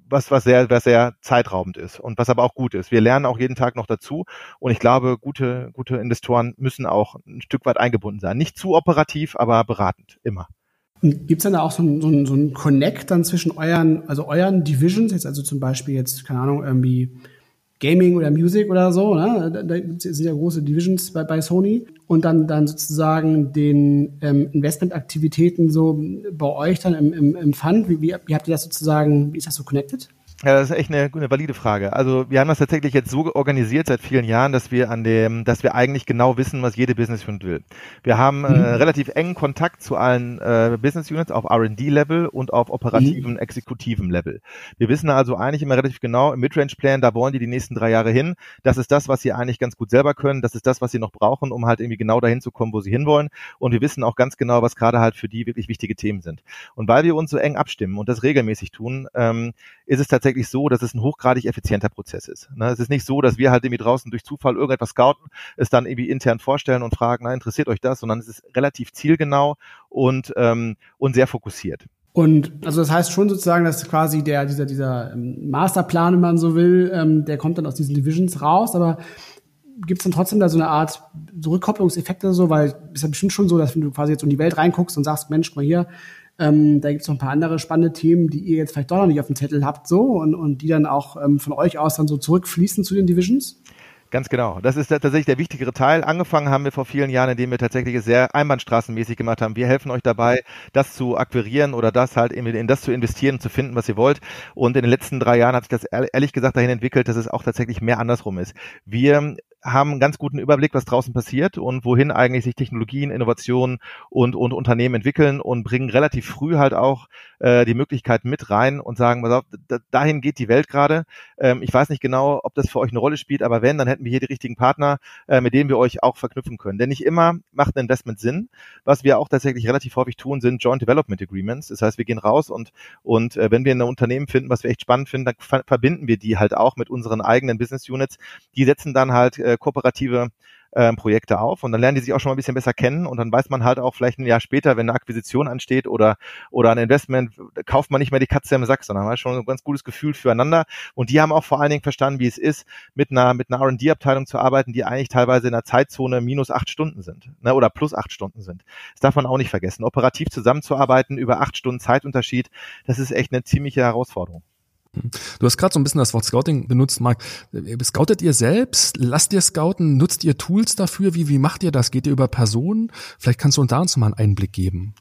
was, was sehr, was sehr zeitraubend ist und was aber auch gut ist. Wir lernen auch jeden Tag noch dazu und ich glaube, gute, gute Investoren müssen auch ein Stück weit eingebunden sein. Nicht zu operativ, aber beratend, immer. Gibt es dann da auch so ein, so, ein, so ein Connect dann zwischen euren, also euren Divisions, jetzt also zum Beispiel jetzt, keine Ahnung, irgendwie Gaming oder Music oder so, ne? da, da sind ja große Divisions bei, bei Sony und dann, dann sozusagen den ähm, Investmentaktivitäten so bei euch dann im, im, im Fund, wie, wie, wie habt ihr das sozusagen, wie ist das so connected? Ja, das ist echt eine, eine valide Frage. Also wir haben das tatsächlich jetzt so organisiert seit vielen Jahren, dass wir an dem, dass wir eigentlich genau wissen, was jede Business Unit will. Wir haben äh, mhm. äh, relativ engen Kontakt zu allen äh, Business Units auf R&D-Level und auf operativen, mhm. exekutiven Level. Wir wissen also eigentlich immer relativ genau im Midrange-Plan, da wollen die die nächsten drei Jahre hin. Das ist das, was sie eigentlich ganz gut selber können. Das ist das, was sie noch brauchen, um halt irgendwie genau dahin zu kommen, wo sie hinwollen. Und wir wissen auch ganz genau, was gerade halt für die wirklich wichtige Themen sind. Und weil wir uns so eng abstimmen und das regelmäßig tun, ähm, ist es tatsächlich tatsächlich so, dass es ein hochgradig effizienter Prozess ist. Ne? Es ist nicht so, dass wir halt irgendwie draußen durch Zufall irgendetwas scouten, es dann irgendwie intern vorstellen und fragen, na, interessiert euch das, sondern es ist relativ zielgenau und, ähm, und sehr fokussiert. Und also das heißt schon sozusagen, dass quasi der, dieser, dieser ähm, Masterplan, wenn man so will, ähm, der kommt dann aus diesen Divisions raus, aber gibt es dann trotzdem da so eine Art so Rückkopplungseffekte so, weil es ist ja bestimmt schon so, dass wenn du quasi jetzt in die Welt reinguckst und sagst, Mensch, guck mal hier, ähm, da gibt es noch ein paar andere spannende Themen, die ihr jetzt vielleicht doch noch nicht auf dem Zettel habt, so und, und die dann auch ähm, von euch aus dann so zurückfließen zu den Divisions? Ganz genau. Das ist tatsächlich der wichtigere Teil. Angefangen haben wir vor vielen Jahren, indem wir tatsächlich sehr einbahnstraßenmäßig gemacht haben. Wir helfen euch dabei, das zu akquirieren oder das halt in, das zu investieren zu finden, was ihr wollt. Und in den letzten drei Jahren hat sich das ehrlich gesagt dahin entwickelt, dass es auch tatsächlich mehr andersrum ist. Wir haben einen ganz guten Überblick, was draußen passiert und wohin eigentlich sich Technologien, Innovationen und, und Unternehmen entwickeln und bringen relativ früh halt auch äh, die Möglichkeit mit rein und sagen, pass auf, dahin geht die Welt gerade. Ähm, ich weiß nicht genau, ob das für euch eine Rolle spielt, aber wenn, dann hätten wir hier die richtigen Partner, äh, mit denen wir euch auch verknüpfen können. Denn nicht immer macht ein Investment Sinn. Was wir auch tatsächlich relativ häufig tun, sind Joint Development Agreements. Das heißt, wir gehen raus und, und äh, wenn wir ein Unternehmen finden, was wir echt spannend finden, dann ver verbinden wir die halt auch mit unseren eigenen Business Units. Die setzen dann halt äh, kooperative äh, Projekte auf und dann lernen die sich auch schon mal ein bisschen besser kennen und dann weiß man halt auch vielleicht ein Jahr später, wenn eine Akquisition ansteht oder oder ein Investment, kauft man nicht mehr die Katze im Sack, sondern man hat schon ein ganz gutes Gefühl füreinander und die haben auch vor allen Dingen verstanden, wie es ist, mit einer mit einer R&D-Abteilung zu arbeiten, die eigentlich teilweise in einer Zeitzone minus acht Stunden sind ne, oder plus acht Stunden sind. Das darf man auch nicht vergessen. Operativ zusammenzuarbeiten über acht Stunden Zeitunterschied, das ist echt eine ziemliche Herausforderung. Du hast gerade so ein bisschen das Wort Scouting benutzt, Marc. Scoutet ihr selbst? Lasst ihr scouten? Nutzt ihr Tools dafür? Wie, wie macht ihr das? Geht ihr über Personen? Vielleicht kannst du uns da uns mal einen Einblick geben.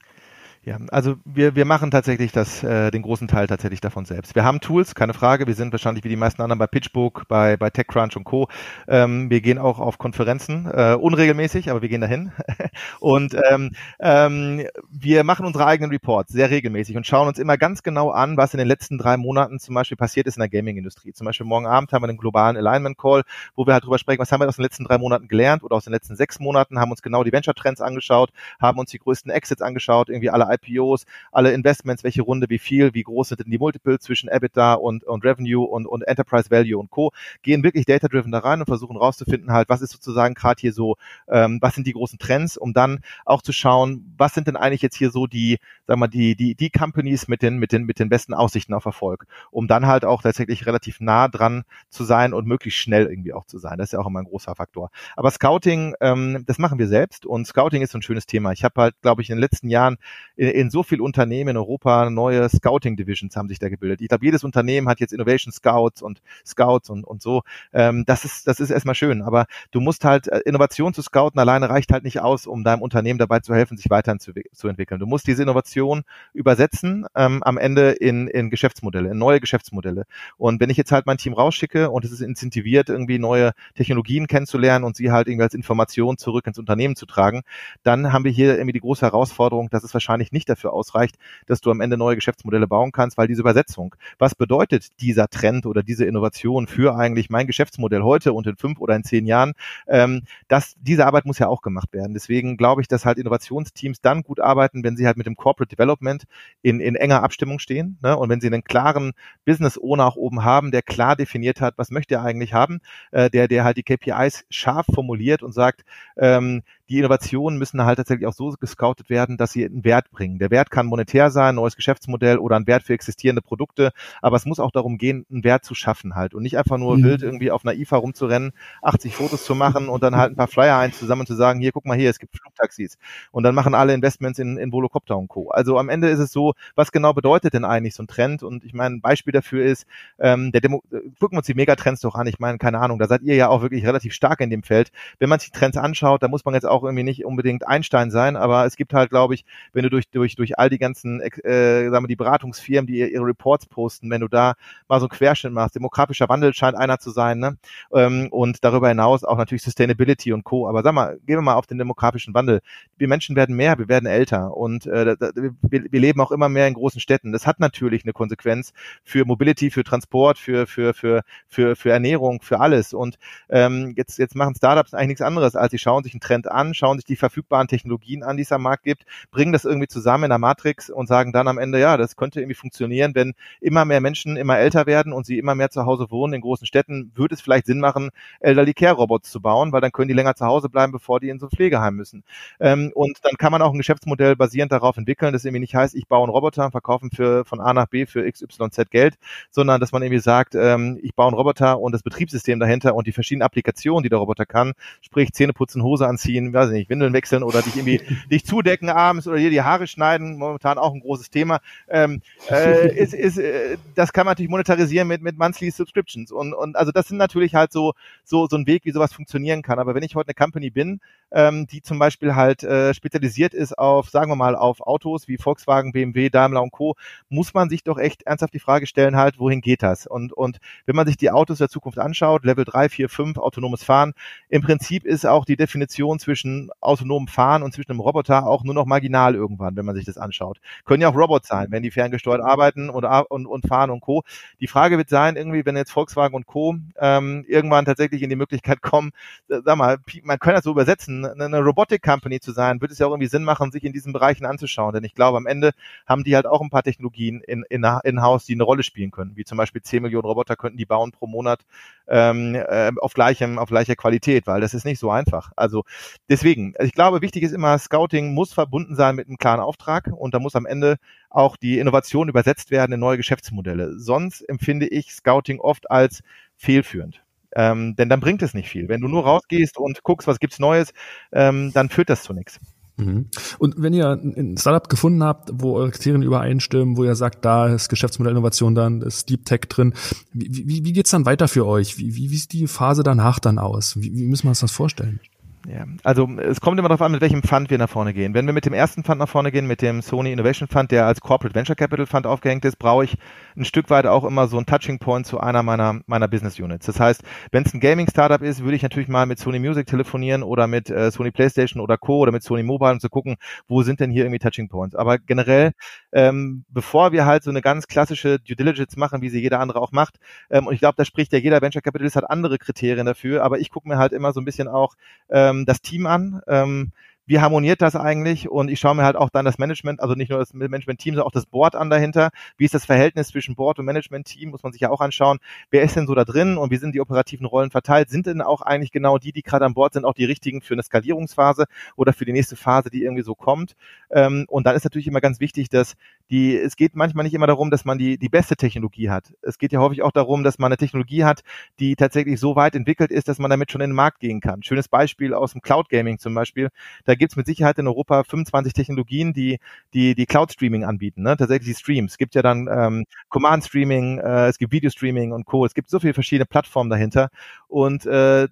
Ja, also wir, wir machen tatsächlich das, äh, den großen Teil tatsächlich davon selbst. Wir haben Tools, keine Frage. Wir sind wahrscheinlich wie die meisten anderen bei PitchBook, bei, bei TechCrunch und Co. Ähm, wir gehen auch auf Konferenzen, äh, unregelmäßig, aber wir gehen dahin. und ähm, ähm, wir machen unsere eigenen Reports sehr regelmäßig und schauen uns immer ganz genau an, was in den letzten drei Monaten zum Beispiel passiert ist in der Gaming-Industrie. Zum Beispiel morgen Abend haben wir einen globalen Alignment-Call, wo wir halt drüber sprechen, was haben wir aus den letzten drei Monaten gelernt oder aus den letzten sechs Monaten, haben uns genau die Venture-Trends angeschaut, haben uns die größten Exits angeschaut, irgendwie alle IPOs, alle Investments, welche Runde, wie viel, wie groß sind denn die Multiples zwischen EBITDA und, und Revenue und, und Enterprise Value und Co. Gehen wirklich data-driven da rein und versuchen rauszufinden halt, was ist sozusagen gerade hier so, ähm, was sind die großen Trends, um dann auch zu schauen, was sind denn eigentlich jetzt hier so die, sagen wir, die, die, die Companies mit den, mit den, mit den besten Aussichten auf Erfolg, um dann halt auch tatsächlich relativ nah dran zu sein und möglichst schnell irgendwie auch zu sein. Das ist ja auch immer ein großer Faktor. Aber Scouting, ähm, das machen wir selbst und Scouting ist so ein schönes Thema. Ich habe halt, glaube ich, in den letzten Jahren in, in so viel Unternehmen in Europa neue Scouting Divisions haben sich da gebildet. Ich glaube, jedes Unternehmen hat jetzt Innovation Scouts und Scouts und, und so. Ähm, das ist, das ist erstmal schön. Aber du musst halt, äh, Innovation zu scouten alleine reicht halt nicht aus, um deinem Unternehmen dabei zu helfen, sich weiterhin zu, zu entwickeln. Du musst diese Innovation übersetzen ähm, am Ende in, in Geschäftsmodelle, in neue Geschäftsmodelle. Und wenn ich jetzt halt mein Team rausschicke und es ist incentiviert, irgendwie neue Technologien kennenzulernen und sie halt irgendwie als Information zurück ins Unternehmen zu tragen, dann haben wir hier irgendwie die große Herausforderung, dass es wahrscheinlich nicht dafür ausreicht, dass du am Ende neue Geschäftsmodelle bauen kannst, weil diese Übersetzung, was bedeutet dieser Trend oder diese Innovation für eigentlich mein Geschäftsmodell heute und in fünf oder in zehn Jahren, ähm, das, diese Arbeit muss ja auch gemacht werden. Deswegen glaube ich, dass halt Innovationsteams dann gut arbeiten, wenn sie halt mit dem Corporate Development in, in enger Abstimmung stehen ne? und wenn sie einen klaren Business Owner auch oben haben, der klar definiert hat, was möchte er eigentlich haben, äh, der, der halt die KPIs scharf formuliert und sagt, ähm, die Innovationen müssen halt tatsächlich auch so gescoutet werden, dass sie einen Wert bringen. Der Wert kann monetär sein, neues Geschäftsmodell oder ein Wert für existierende Produkte, aber es muss auch darum gehen, einen Wert zu schaffen halt und nicht einfach nur mhm. wild irgendwie auf einer IFA rumzurennen, 80 Fotos zu machen und dann halt ein paar Flyer ein zusammen zu sagen, hier, guck mal hier, es gibt Flugtaxis und dann machen alle Investments in, in Volocopter und Co. Also am Ende ist es so, was genau bedeutet denn eigentlich so ein Trend? Und ich meine, ein Beispiel dafür ist, ähm, der Demo äh, gucken wir uns die Megatrends doch an. Ich meine, keine Ahnung, da seid ihr ja auch wirklich relativ stark in dem Feld. Wenn man sich die Trends anschaut, da muss man jetzt auch irgendwie nicht unbedingt Einstein sein, aber es gibt halt, glaube ich, wenn du durch, durch, durch all die ganzen, äh, sagen wir, die Beratungsfirmen, die ihre Reports posten, wenn du da mal so einen Querschnitt machst, demografischer Wandel scheint einer zu sein, ne? Ähm, und darüber hinaus auch natürlich Sustainability und Co. Aber sag mal, gehen wir mal auf den demografischen Wandel. Wir Menschen werden mehr, wir werden älter und äh, wir, wir leben auch immer mehr in großen Städten. Das hat natürlich eine Konsequenz für Mobility, für Transport, für, für, für, für, für Ernährung, für alles. Und ähm, jetzt, jetzt machen Startups eigentlich nichts anderes, als sie schauen sich einen Trend an, schauen sich die verfügbaren Technologien an, die es am Markt gibt, bringen das irgendwie zusammen in der Matrix und sagen dann am Ende, ja, das könnte irgendwie funktionieren, wenn immer mehr Menschen immer älter werden und sie immer mehr zu Hause wohnen in großen Städten, würde es vielleicht Sinn machen, Elderly Care Robots zu bauen, weil dann können die länger zu Hause bleiben, bevor die in so ein Pflegeheim müssen. Ähm, und dann kann man auch ein Geschäftsmodell basierend darauf entwickeln, das irgendwie nicht heißt, ich baue einen Roboter, verkaufen für von A nach B für XYZ Geld, sondern dass man irgendwie sagt, ähm, ich baue einen Roboter und das Betriebssystem dahinter und die verschiedenen Applikationen, die der Roboter kann, sprich Zähne putzen, Hose anziehen, weiß ich nicht, Windeln wechseln oder dich irgendwie dich zudecken abends oder dir die Haare schneiden, momentan auch ein großes Thema. Ähm, äh, ist, ist, äh, das kann man natürlich monetarisieren mit mit monthly Subscriptions und und also das sind natürlich halt so so so ein Weg, wie sowas funktionieren kann. Aber wenn ich heute eine Company bin, ähm, die zum Beispiel halt äh, spezialisiert ist auf, sagen wir mal, auf Autos wie Volkswagen, BMW, Daimler und Co., muss man sich doch echt ernsthaft die Frage stellen, halt, wohin geht das? Und, und wenn man sich die Autos der Zukunft anschaut, Level 3, 4, 5, autonomes Fahren, im Prinzip ist auch die Definition zwischen autonomem Fahren und zwischen einem Roboter auch nur noch marginal irgendwann, wenn man sich das anschaut. Können ja auch Robots sein, wenn die ferngesteuert arbeiten und, und, und fahren und Co. Die Frage wird sein, irgendwie, wenn jetzt Volkswagen und Co. Ähm, irgendwann tatsächlich in die Möglichkeit kommen, äh, sag mal, man kann das so übersetzen, eine, eine Robotic Company zu sein, wird es ja auch irgendwie Sinn machen, sich in diesen Bereichen anzuschauen. Denn ich glaube, am Ende haben die halt auch ein paar Technologien in, in, in Haus, die eine Rolle spielen können. Wie zum Beispiel 10 Millionen Roboter könnten die bauen pro Monat ähm, äh, auf gleichem, auf gleicher Qualität, weil das ist nicht so einfach. Also deswegen, ich glaube, wichtig ist immer, Scouting muss verbunden sein mit einem klaren Auftrag und da muss am Ende auch die Innovation übersetzt werden in neue Geschäftsmodelle. Sonst empfinde ich Scouting oft als fehlführend. Ähm, denn dann bringt es nicht viel. Wenn du nur rausgehst und guckst, was gibt's Neues, ähm, dann führt das zu nichts. Mhm. Und wenn ihr ein Startup gefunden habt, wo eure Kriterien übereinstimmen, wo ihr sagt, da ist Geschäftsmodell Innovation dann, ist Deep Tech drin, wie, wie, wie geht's dann weiter für euch? Wie, wie, wie sieht die Phase danach dann aus? Wie, wie müssen wir uns das vorstellen? Ja, also es kommt immer darauf an, mit welchem Fund wir nach vorne gehen. Wenn wir mit dem ersten Fund nach vorne gehen, mit dem Sony Innovation Fund, der als Corporate Venture Capital Fund aufgehängt ist, brauche ich ein Stück weit auch immer so ein Touching Point zu einer meiner meiner Business Units. Das heißt, wenn es ein Gaming Startup ist, würde ich natürlich mal mit Sony Music telefonieren oder mit äh, Sony PlayStation oder Co. oder mit Sony Mobile, um zu gucken, wo sind denn hier irgendwie Touching Points. Aber generell, ähm, bevor wir halt so eine ganz klassische Due Diligence machen, wie sie jeder andere auch macht, ähm, und ich glaube, da spricht ja jeder Venture Capitalist hat andere Kriterien dafür, aber ich gucke mir halt immer so ein bisschen auch ähm, das Team an. Ähm, wie harmoniert das eigentlich? Und ich schaue mir halt auch dann das Management, also nicht nur das Management-Team, sondern auch das Board an dahinter. Wie ist das Verhältnis zwischen Board und Management-Team? Muss man sich ja auch anschauen. Wer ist denn so da drin und wie sind die operativen Rollen verteilt? Sind denn auch eigentlich genau die, die gerade an Bord sind, auch die richtigen für eine Skalierungsphase oder für die nächste Phase, die irgendwie so kommt? Ähm, und dann ist natürlich immer ganz wichtig, dass die, es geht manchmal nicht immer darum, dass man die, die beste Technologie hat. Es geht ja häufig auch darum, dass man eine Technologie hat, die tatsächlich so weit entwickelt ist, dass man damit schon in den Markt gehen kann. Schönes Beispiel aus dem Cloud Gaming zum Beispiel. Da da gibt es mit Sicherheit in Europa 25 Technologien, die die, die Cloud-Streaming anbieten, ne? tatsächlich die Streams. Es gibt ja dann ähm, Command-Streaming, äh, es gibt Video-Streaming und Co. Es gibt so viele verschiedene Plattformen dahinter und äh,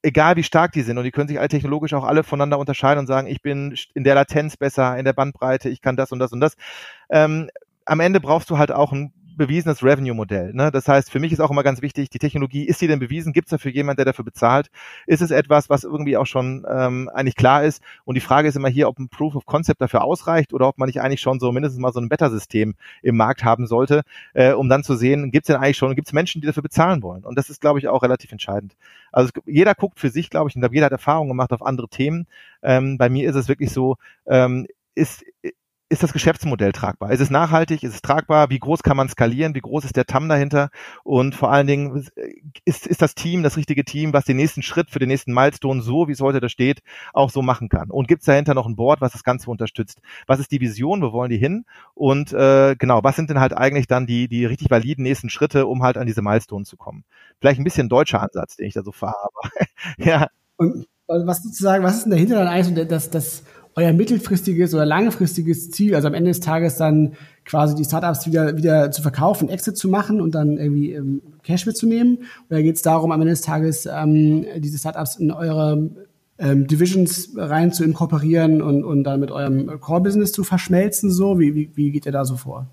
egal wie stark die sind und die können sich alle technologisch auch alle voneinander unterscheiden und sagen, ich bin in der Latenz besser, in der Bandbreite, ich kann das und das und das. Ähm, am Ende brauchst du halt auch ein bewiesenes Revenue-Modell. Ne? Das heißt, für mich ist auch immer ganz wichtig, die Technologie, ist sie denn bewiesen? Gibt es dafür jemand, der dafür bezahlt? Ist es etwas, was irgendwie auch schon ähm, eigentlich klar ist? Und die Frage ist immer hier, ob ein Proof of Concept dafür ausreicht oder ob man nicht eigentlich schon so mindestens mal so ein Beta-System im Markt haben sollte, äh, um dann zu sehen, gibt es denn eigentlich schon, gibt es Menschen, die dafür bezahlen wollen? Und das ist, glaube ich, auch relativ entscheidend. Also es, jeder guckt für sich, glaube ich, und jeder hat Erfahrungen gemacht auf andere Themen. Ähm, bei mir ist es wirklich so, ähm, ist ist das Geschäftsmodell tragbar? Ist es nachhaltig? Ist es tragbar? Wie groß kann man skalieren? Wie groß ist der TAM dahinter? Und vor allen Dingen, ist, ist das Team das richtige Team, was den nächsten Schritt für den nächsten Milestone, so wie es heute da steht, auch so machen kann? Und gibt es dahinter noch ein Board, was das Ganze unterstützt? Was ist die Vision? Wo wollen die hin? Und äh, genau, was sind denn halt eigentlich dann die, die richtig validen nächsten Schritte, um halt an diese Milestone zu kommen? Vielleicht ein bisschen deutscher Ansatz, den ich da so fahre, aber ja. Und was sozusagen, was ist denn dahinter dann eigentlich das, das euer mittelfristiges oder langfristiges Ziel, also am Ende des Tages dann quasi die Startups wieder, wieder zu verkaufen, Exit zu machen und dann irgendwie ähm, Cash mitzunehmen? Oder geht es darum, am Ende des Tages ähm, diese Startups in eure ähm, Divisions rein zu inkorporieren und, und dann mit eurem Core-Business zu verschmelzen? So, wie, wie, wie geht ihr da so vor?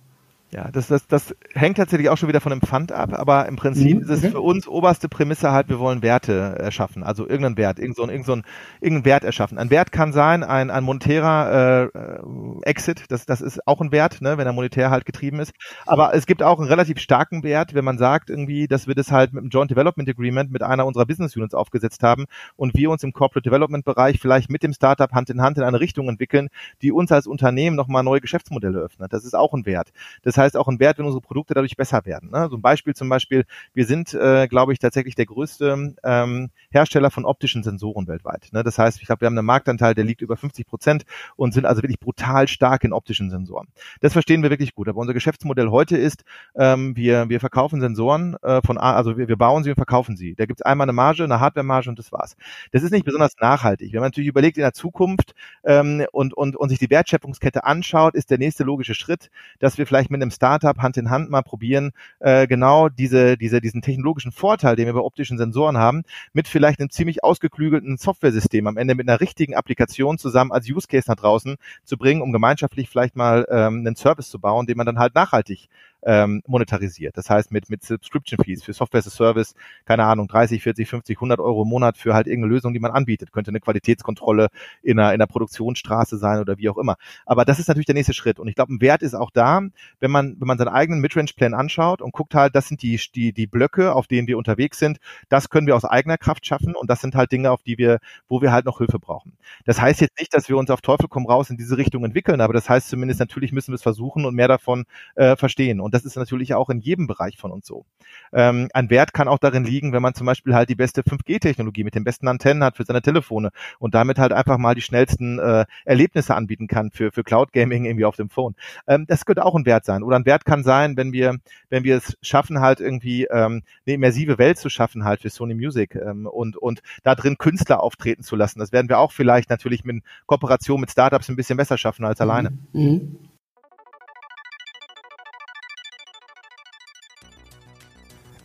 Ja, das, das, das hängt tatsächlich auch schon wieder von dem Pfand ab, aber im Prinzip mhm, ist es für uns oberste Prämisse halt, wir wollen Werte erschaffen, also irgendeinen Wert, irgendeinen irgendeinen Wert erschaffen. Ein Wert kann sein, ein, ein monetärer äh, Exit, das, das ist auch ein Wert, ne, wenn er monetär halt getrieben ist. Aber es gibt auch einen relativ starken Wert, wenn man sagt irgendwie, dass wir das halt mit einem Joint Development Agreement mit einer unserer Business Units aufgesetzt haben und wir uns im Corporate Development Bereich vielleicht mit dem Startup Hand in Hand in eine Richtung entwickeln, die uns als Unternehmen nochmal neue Geschäftsmodelle öffnet. Das ist auch ein Wert. Das heißt auch ein Wert, wenn unsere Produkte dadurch besser werden. Ne? So ein Beispiel zum Beispiel, wir sind, äh, glaube ich, tatsächlich der größte ähm, Hersteller von optischen Sensoren weltweit. Ne? Das heißt, ich glaube, wir haben einen Marktanteil, der liegt über 50 Prozent und sind also wirklich brutal stark in optischen Sensoren. Das verstehen wir wirklich gut. Aber unser Geschäftsmodell heute ist, ähm, wir, wir verkaufen Sensoren äh, von A, also wir, wir bauen sie und verkaufen sie. Da gibt es einmal eine Marge, eine Hardware-Marge und das war's. Das ist nicht besonders nachhaltig. Wenn man natürlich überlegt in der Zukunft ähm, und, und, und sich die Wertschöpfungskette anschaut, ist der nächste logische Schritt, dass wir vielleicht mit einem Startup Startup Hand in Hand mal probieren, äh, genau diese, diese, diesen technologischen Vorteil, den wir bei optischen Sensoren haben, mit vielleicht einem ziemlich ausgeklügelten Softwaresystem am Ende mit einer richtigen Applikation zusammen als Use Case nach draußen zu bringen, um gemeinschaftlich vielleicht mal ähm, einen Service zu bauen, den man dann halt nachhaltig ähm, monetarisiert. Das heißt mit, mit Subscription Fees für Software as a Service, keine Ahnung, 30, 40, 50, 100 Euro im Monat für halt irgendeine Lösung, die man anbietet. Könnte eine Qualitätskontrolle in einer, in einer Produktionsstraße sein oder wie auch immer. Aber das ist natürlich der nächste Schritt. Und ich glaube, ein Wert ist auch da, wenn man, wenn man seinen eigenen Midrange-Plan anschaut und guckt halt, das sind die, die, die Blöcke, auf denen wir unterwegs sind. Das können wir aus eigener Kraft schaffen und das sind halt Dinge, auf die wir, wo wir halt noch Hilfe brauchen. Das heißt jetzt nicht, dass wir uns auf Teufel komm raus in diese Richtung entwickeln, aber das heißt zumindest natürlich müssen wir es versuchen und mehr davon äh, verstehen. Und und das ist natürlich auch in jedem Bereich von uns so. Ähm, ein Wert kann auch darin liegen, wenn man zum Beispiel halt die beste 5G-Technologie mit den besten Antennen hat für seine Telefone und damit halt einfach mal die schnellsten äh, Erlebnisse anbieten kann für, für Cloud Gaming irgendwie auf dem Phone. Ähm, das könnte auch ein Wert sein. Oder ein Wert kann sein, wenn wir, wenn wir es schaffen, halt irgendwie ähm, eine immersive Welt zu schaffen, halt für Sony Music ähm, und, und da drin Künstler auftreten zu lassen. Das werden wir auch vielleicht natürlich mit Kooperation mit Startups ein bisschen besser schaffen als alleine. Mhm.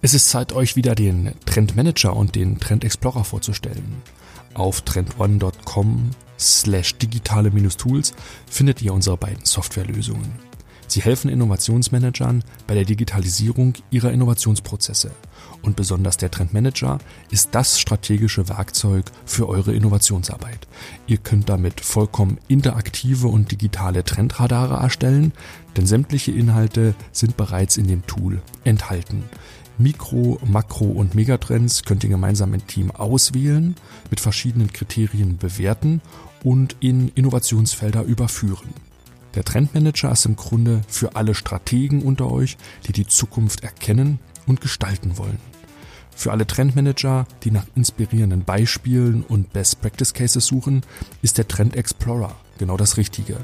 Es ist Zeit, euch wieder den Trend Manager und den Trend Explorer vorzustellen. Auf trendone.com slash digitale-tools findet ihr unsere beiden Softwarelösungen. Sie helfen Innovationsmanagern bei der Digitalisierung ihrer Innovationsprozesse. Und besonders der Trendmanager ist das strategische Werkzeug für eure Innovationsarbeit. Ihr könnt damit vollkommen interaktive und digitale Trendradare erstellen, denn sämtliche Inhalte sind bereits in dem Tool enthalten. Mikro-, Makro- und Megatrends könnt ihr gemeinsam im Team auswählen, mit verschiedenen Kriterien bewerten und in Innovationsfelder überführen. Der Trendmanager ist im Grunde für alle Strategen unter euch, die die Zukunft erkennen und gestalten wollen. Für alle Trendmanager, die nach inspirierenden Beispielen und Best Practice Cases suchen, ist der Trend Explorer genau das Richtige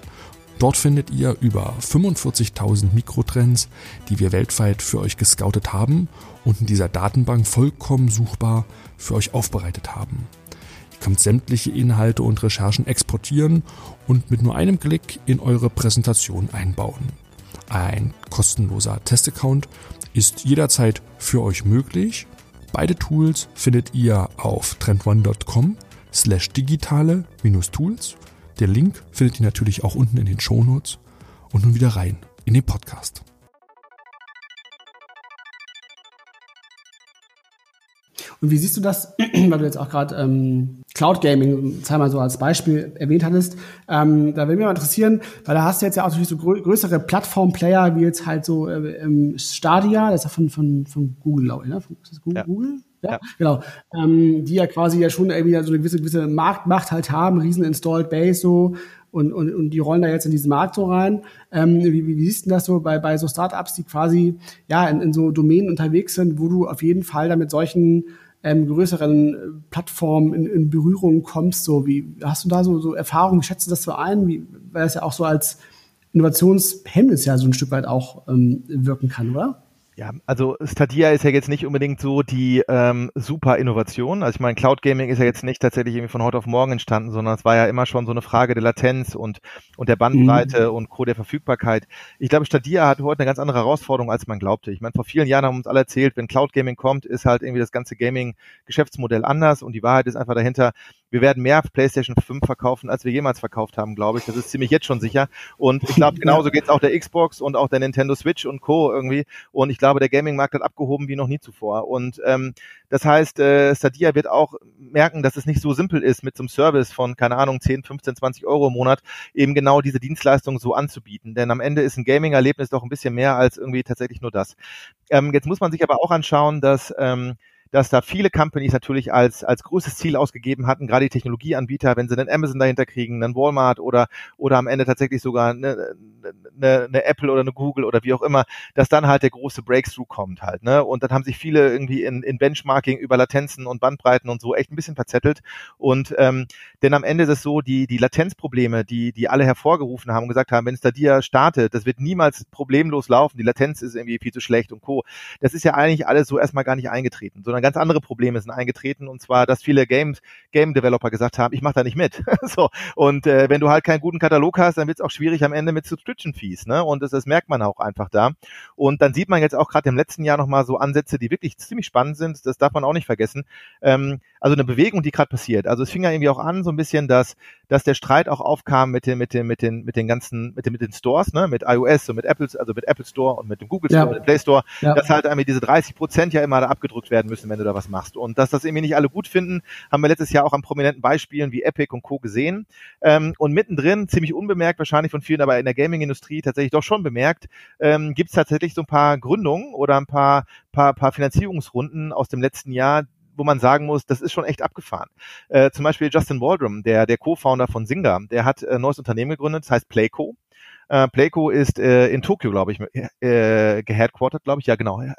Dort findet ihr über 45.000 Mikrotrends, die wir weltweit für euch gescoutet haben und in dieser Datenbank vollkommen suchbar für euch aufbereitet haben. Ihr könnt sämtliche Inhalte und Recherchen exportieren und mit nur einem Klick in eure Präsentation einbauen. Ein kostenloser Testaccount ist jederzeit für euch möglich. Beide Tools findet ihr auf trendone.com slash digitale-tools der Link findet ihr natürlich auch unten in den Shownotes. Und nun wieder rein in den Podcast. Und wie siehst du das, weil du jetzt auch gerade ähm, Cloud Gaming zweimal so als Beispiel erwähnt hattest? Ähm, da würde mich mal interessieren, weil da hast du jetzt ja auch natürlich so grö größere Plattform-Player wie jetzt halt so äh, Stadia, das ist ja von, von, von Google, glaube ich, ne? Ist das Google? Ja. Google? Ja, ja. genau. Ähm, die ja quasi ja schon irgendwie so eine gewisse, gewisse Marktmacht halt haben, riesen Installed Base so. und, und, und die rollen da jetzt in diesen Markt so rein. Ähm, wie, wie siehst du das so bei, bei so Startups, die quasi ja in, in so Domänen unterwegs sind, wo du auf jeden Fall da mit solchen ähm, größeren äh, Plattformen in, in Berührung kommst? So, wie hast du da so, so Erfahrungen? Wie schätzt du das so ein? Wie, weil es ja auch so als Innovationshemmnis ja so ein Stück weit auch ähm, wirken kann, oder? Ja, also Stadia ist ja jetzt nicht unbedingt so die ähm, super Innovation. Also ich meine, Cloud Gaming ist ja jetzt nicht tatsächlich irgendwie von heute auf morgen entstanden, sondern es war ja immer schon so eine Frage der Latenz und, und der Bandbreite mhm. und Co. der Verfügbarkeit. Ich glaube, Stadia hat heute eine ganz andere Herausforderung, als man glaubte. Ich meine, vor vielen Jahren haben uns alle erzählt, wenn Cloud Gaming kommt, ist halt irgendwie das ganze Gaming-Geschäftsmodell anders und die Wahrheit ist einfach dahinter, wir werden mehr PlayStation 5 verkaufen, als wir jemals verkauft haben, glaube ich. Das ist ziemlich jetzt schon sicher. Und ich glaube, genauso geht es auch der Xbox und auch der Nintendo Switch und Co. irgendwie. Und ich glaube, der Gaming-Markt hat abgehoben wie noch nie zuvor. Und ähm, das heißt, äh, Stadia wird auch merken, dass es nicht so simpel ist, mit so einem Service von, keine Ahnung, 10, 15, 20 Euro im Monat eben genau diese Dienstleistung so anzubieten. Denn am Ende ist ein Gaming-Erlebnis doch ein bisschen mehr als irgendwie tatsächlich nur das. Ähm, jetzt muss man sich aber auch anschauen, dass ähm, dass da viele Companies natürlich als, als großes Ziel ausgegeben hatten, gerade die Technologieanbieter, wenn sie einen Amazon dahinter kriegen, einen Walmart oder, oder am Ende tatsächlich sogar eine, eine, eine Apple oder eine Google oder wie auch immer, dass dann halt der große Breakthrough kommt halt. Ne? Und dann haben sich viele irgendwie in, in Benchmarking über Latenzen und Bandbreiten und so echt ein bisschen verzettelt. Und ähm, denn am Ende ist es so, die, die Latenzprobleme, die, die alle hervorgerufen haben, gesagt haben, wenn Stadia startet, das wird niemals problemlos laufen, die Latenz ist irgendwie viel zu schlecht und Co. Das ist ja eigentlich alles so erstmal gar nicht eingetreten, sondern ganz andere Probleme sind eingetreten und zwar, dass viele Games, Game Developer gesagt haben, ich mache da nicht mit. so und äh, wenn du halt keinen guten Katalog hast, dann wird es auch schwierig am Ende mit Subscription Fees, ne? Und das, das merkt man auch einfach da. Und dann sieht man jetzt auch gerade im letzten Jahr noch mal so Ansätze, die wirklich ziemlich spannend sind. Das darf man auch nicht vergessen. Ähm, also eine Bewegung, die gerade passiert. Also es fing ja irgendwie auch an so ein bisschen, dass dass der Streit auch aufkam mit den mit den mit den mit den ganzen mit den mit den Stores, ne, mit iOS und mit Apple, also mit Apple Store und mit dem Google Store, ja. mit dem Play Store, ja. dass halt irgendwie diese 30 Prozent ja immer da abgedrückt werden müssen, wenn du da was machst. Und dass das irgendwie nicht alle gut finden, haben wir letztes Jahr auch an prominenten Beispielen wie Epic und Co. gesehen. Ähm, und mittendrin, ziemlich unbemerkt, wahrscheinlich von vielen, aber in der Gaming-Industrie tatsächlich doch schon bemerkt, ähm, gibt es tatsächlich so ein paar Gründungen oder ein paar, paar, paar Finanzierungsrunden aus dem letzten Jahr, wo man sagen muss, das ist schon echt abgefahren. Äh, zum Beispiel Justin Waldrum, der, der Co-Founder von Zynga, der hat ein neues Unternehmen gegründet, das heißt Playco. Äh, Playco ist äh, in Tokio, glaube ich, äh, geheadquartert, glaube ich. Ja, genau. Äh,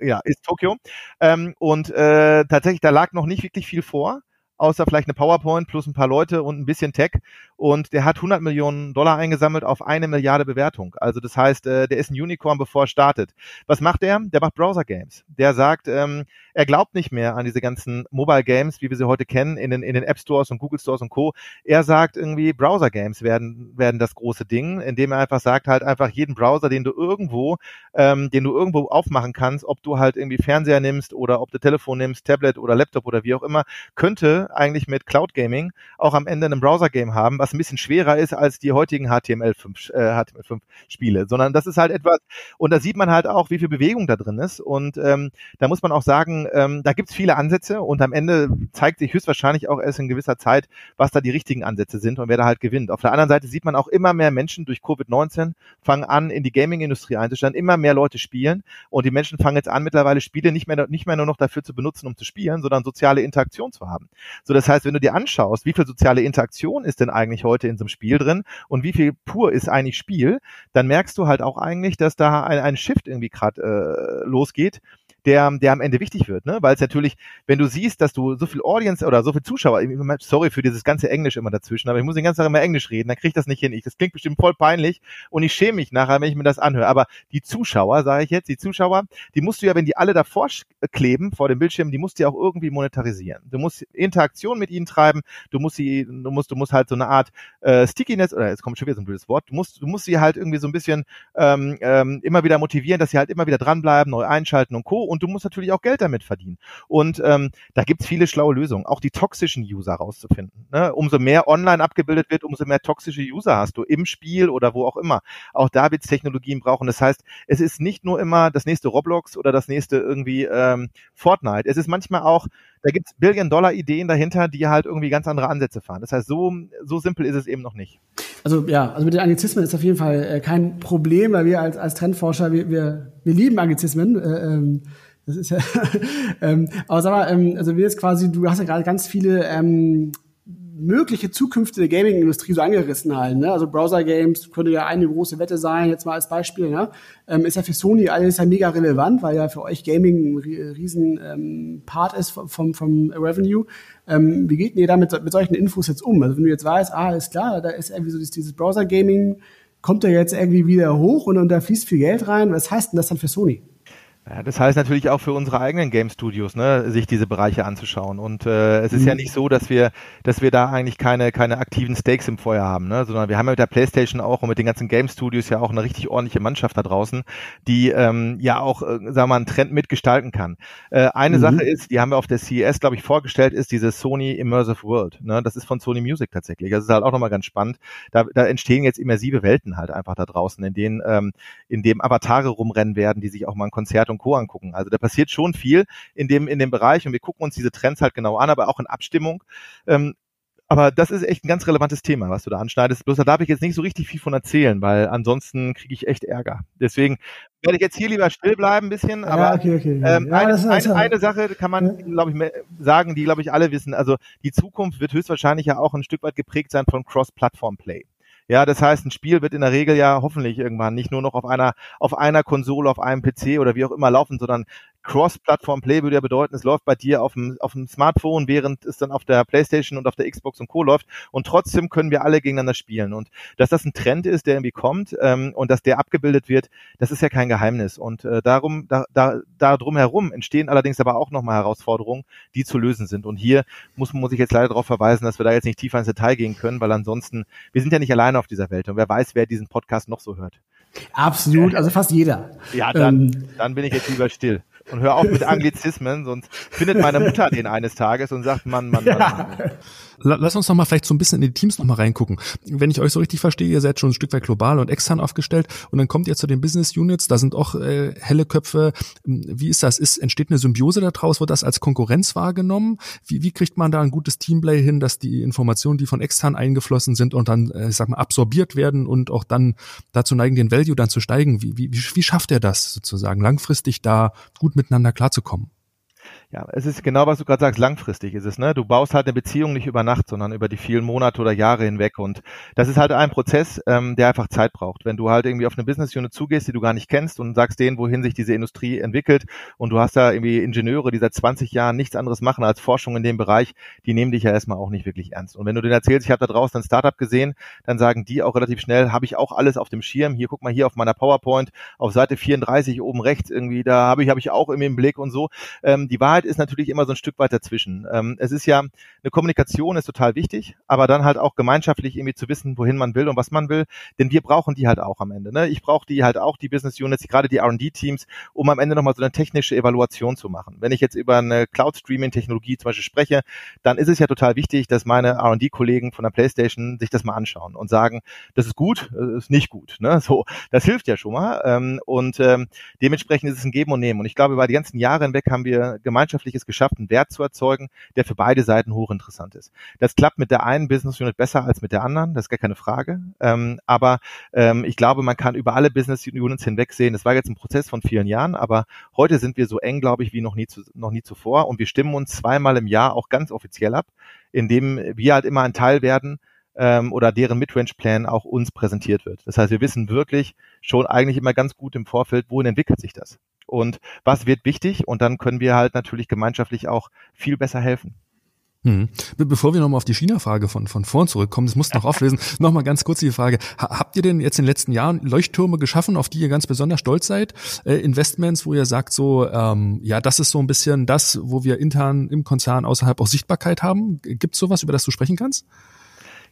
ja, ist Tokio. Ähm, und äh, tatsächlich, da lag noch nicht wirklich viel vor außer vielleicht eine PowerPoint plus ein paar Leute und ein bisschen Tech. Und der hat 100 Millionen Dollar eingesammelt auf eine Milliarde Bewertung. Also das heißt, äh, der ist ein Unicorn, bevor er startet. Was macht der? Der macht Browser Games. Der sagt, ähm, er glaubt nicht mehr an diese ganzen Mobile Games, wie wir sie heute kennen, in den, in den App Stores und Google Stores und Co. Er sagt irgendwie, Browser Games werden, werden das große Ding, indem er einfach sagt, halt einfach jeden Browser, den du irgendwo, ähm, den du irgendwo aufmachen kannst, ob du halt irgendwie Fernseher nimmst oder ob du Telefon nimmst, Tablet oder Laptop oder wie auch immer, könnte eigentlich mit Cloud Gaming auch am Ende ein Browser Game haben, was ein bisschen schwerer ist als die heutigen HTML5, äh, HTML5 Spiele, sondern das ist halt etwas, und da sieht man halt auch, wie viel Bewegung da drin ist und ähm, da muss man auch sagen, ähm, da gibt es viele Ansätze und am Ende zeigt sich höchstwahrscheinlich auch erst in gewisser Zeit, was da die richtigen Ansätze sind und wer da halt gewinnt. Auf der anderen Seite sieht man auch immer mehr Menschen durch Covid-19 fangen an, in die Gaming-Industrie einzusteigen, immer mehr Leute spielen und die Menschen fangen jetzt an, mittlerweile Spiele nicht mehr, nicht mehr nur noch dafür zu benutzen, um zu spielen, sondern soziale Interaktion zu haben. So, das heißt, wenn du dir anschaust, wie viel soziale Interaktion ist denn eigentlich heute in so einem Spiel drin und wie viel pur ist eigentlich Spiel, dann merkst du halt auch eigentlich, dass da ein, ein Shift irgendwie gerade äh, losgeht, der, der am Ende wichtig wird, ne? Weil es natürlich, wenn du siehst, dass du so viel Audience oder so viel Zuschauer, sorry für dieses ganze Englisch immer dazwischen, aber ich muss den ganzen Tag immer Englisch reden, dann krieg ich das nicht hin. Ich, das klingt bestimmt voll peinlich und ich schäme mich nachher, wenn ich mir das anhöre. Aber die Zuschauer, sage ich jetzt, die Zuschauer, die musst du ja, wenn die alle davor kleben vor dem Bildschirm, die musst du ja auch irgendwie monetarisieren. Du musst Interaktion mit ihnen treiben, du musst sie, du musst, du musst halt so eine Art äh, Stickiness, oder jetzt kommt schon wieder so ein blödes Wort, du musst, du musst sie halt irgendwie so ein bisschen ähm, ähm, immer wieder motivieren, dass sie halt immer wieder dranbleiben, neu einschalten und Co und du musst natürlich auch Geld damit verdienen. Und ähm, da gibt's viele schlaue Lösungen, auch die toxischen User rauszufinden. Ne? Umso mehr online abgebildet wird, umso mehr toxische User hast du im Spiel oder wo auch immer. Auch da wird's Technologien brauchen. Das heißt, es ist nicht nur immer das nächste Roblox oder das nächste irgendwie ähm, Fortnite. Es ist manchmal auch da gibt's Billion-Dollar-Ideen dahinter, die halt irgendwie ganz andere Ansätze fahren. Das heißt, so, so simpel ist es eben noch nicht. Also ja, also mit den Anglizismen ist auf jeden Fall äh, kein Problem, weil wir als, als Trendforscher, wir, wir, wir lieben Anglizismen. Äh, ähm, das ist ja, ähm, aber sag mal, ähm, also wir jetzt quasi, du hast ja gerade ganz viele ähm, mögliche zukünftige Gaming-Industrie so angerissen halten. Ne? Also Browser-Games könnte ja eine große Wette sein, jetzt mal als Beispiel. Ne? Ähm, ist ja für Sony alles ja mega relevant, weil ja für euch Gaming ein riesen ähm, Part ist vom, vom Revenue. Ähm, wie geht denn ihr da mit, solchen Infos jetzt um? Also wenn du jetzt weißt, ah, ist klar, da ist irgendwie so dieses Browser-Gaming, kommt da jetzt irgendwie wieder hoch und, und da fließt viel Geld rein. Was heißt denn das dann für Sony? Ja, das heißt natürlich auch für unsere eigenen Game Studios, ne, sich diese Bereiche anzuschauen. Und äh, es ist mhm. ja nicht so, dass wir, dass wir da eigentlich keine keine aktiven Stakes im Feuer haben, ne, sondern wir haben ja mit der PlayStation auch und mit den ganzen Game Studios ja auch eine richtig ordentliche Mannschaft da draußen, die ähm, ja auch, äh, sagen wir mal, einen Trend mitgestalten kann. Äh, eine mhm. Sache ist, die haben wir auf der CES, glaube ich, vorgestellt, ist diese Sony Immersive World. Ne, das ist von Sony Music tatsächlich. Das ist halt auch nochmal ganz spannend. Da, da entstehen jetzt immersive Welten halt einfach da draußen, in denen ähm, in dem Avatare rumrennen werden, die sich auch mal ein Konzert und Co. angucken. Also da passiert schon viel in dem, in dem Bereich und wir gucken uns diese Trends halt genau an, aber auch in Abstimmung. Ähm, aber das ist echt ein ganz relevantes Thema, was du da anschneidest. Bloß da darf ich jetzt nicht so richtig viel von erzählen, weil ansonsten kriege ich echt Ärger. Deswegen werde ich jetzt hier lieber still bleiben ein bisschen. Aber ja, okay, okay, ähm, ja, eine, eine, eine, Sache kann man, glaube ich, sagen, die, glaube ich, alle wissen. Also die Zukunft wird höchstwahrscheinlich ja auch ein Stück weit geprägt sein von Cross-Platform-Play. Ja, das heißt, ein Spiel wird in der Regel ja hoffentlich irgendwann nicht nur noch auf einer, auf einer Konsole, auf einem PC oder wie auch immer laufen, sondern Cross-Plattform-Play würde ja bedeuten, es läuft bei dir auf dem, auf dem Smartphone, während es dann auf der Playstation und auf der Xbox und Co. läuft. Und trotzdem können wir alle gegeneinander spielen. Und dass das ein Trend ist, der irgendwie kommt ähm, und dass der abgebildet wird, das ist ja kein Geheimnis. Und äh, darum, da, da, da drumherum entstehen allerdings aber auch nochmal Herausforderungen, die zu lösen sind. Und hier muss, muss ich jetzt leider darauf verweisen, dass wir da jetzt nicht tiefer ins Detail gehen können, weil ansonsten, wir sind ja nicht alleine auf dieser Welt und wer weiß, wer diesen Podcast noch so hört. Absolut, also fast jeder. Ja, dann, ähm, dann bin ich jetzt lieber still und hör auf mit Anglizismen, sonst findet meine Mutter den eines Tages und sagt, Mann, Mann, Mann. Mann. Lass uns noch mal vielleicht so ein bisschen in die Teams noch mal reingucken. Wenn ich euch so richtig verstehe, ihr seid schon ein Stück weit global und extern aufgestellt und dann kommt ihr zu den Business Units, da sind auch äh, helle Köpfe. Wie ist das? Ist, entsteht eine Symbiose daraus? Wird das als Konkurrenz wahrgenommen? Wie, wie kriegt man da ein gutes Teamplay hin, dass die Informationen, die von extern eingeflossen sind und dann, äh, ich sag mal, absorbiert werden und auch dann dazu neigen, den Value dann zu steigen? Wie, wie, wie schafft er das sozusagen, langfristig da gut miteinander klarzukommen? Ja, es ist genau, was du gerade sagst, langfristig ist es, ne? Du baust halt eine Beziehung nicht über Nacht, sondern über die vielen Monate oder Jahre hinweg. Und das ist halt ein Prozess, ähm, der einfach Zeit braucht. Wenn du halt irgendwie auf eine Business Unit zugehst, die du gar nicht kennst und sagst denen, wohin sich diese Industrie entwickelt und du hast da irgendwie Ingenieure, die seit 20 Jahren nichts anderes machen als Forschung in dem Bereich, die nehmen dich ja erstmal auch nicht wirklich ernst. Und wenn du denen erzählst, ich habe da draußen ein Startup gesehen, dann sagen die auch relativ schnell, habe ich auch alles auf dem Schirm. Hier, guck mal hier auf meiner PowerPoint, auf Seite 34 oben rechts irgendwie, da habe ich, habe ich auch irgendwie im Blick und so. Ähm, die Wahrheit ist natürlich immer so ein Stück weit dazwischen. Ähm, es ist ja, eine Kommunikation ist total wichtig, aber dann halt auch gemeinschaftlich irgendwie zu wissen, wohin man will und was man will, denn wir brauchen die halt auch am Ende. Ne? Ich brauche die halt auch, die Business Units, gerade die R&D-Teams, um am Ende nochmal so eine technische Evaluation zu machen. Wenn ich jetzt über eine Cloud-Streaming-Technologie zum Beispiel spreche, dann ist es ja total wichtig, dass meine R&D-Kollegen von der PlayStation sich das mal anschauen und sagen, das ist gut, das ist nicht gut. Ne? So, das hilft ja schon mal ähm, und ähm, dementsprechend ist es ein Geben und Nehmen. Und ich glaube, über die ganzen Jahre hinweg haben wir gemeinschaftliches geschafft, einen Wert zu erzeugen, der für beide Seiten hochinteressant ist. Das klappt mit der einen Business Unit besser als mit der anderen, das ist gar keine Frage. Ähm, aber ähm, ich glaube, man kann über alle Business Units hinweg sehen, das war jetzt ein Prozess von vielen Jahren, aber heute sind wir so eng, glaube ich, wie noch nie, zu, noch nie zuvor und wir stimmen uns zweimal im Jahr auch ganz offiziell ab, indem wir halt immer ein Teil werden, ähm, oder deren Midrange-Plan auch uns präsentiert wird. Das heißt, wir wissen wirklich schon eigentlich immer ganz gut im Vorfeld, wohin entwickelt sich das und was wird wichtig und dann können wir halt natürlich gemeinschaftlich auch viel besser helfen. Hm. Bevor wir nochmal auf die China-Frage von, von vorn zurückkommen, das muss noch auflösen, nochmal ganz kurz die Frage. Habt ihr denn jetzt in den letzten Jahren Leuchttürme geschaffen, auf die ihr ganz besonders stolz seid? Äh, Investments, wo ihr sagt so, ähm, ja, das ist so ein bisschen das, wo wir intern im Konzern außerhalb auch Sichtbarkeit haben. Gibt es sowas, über das du sprechen kannst?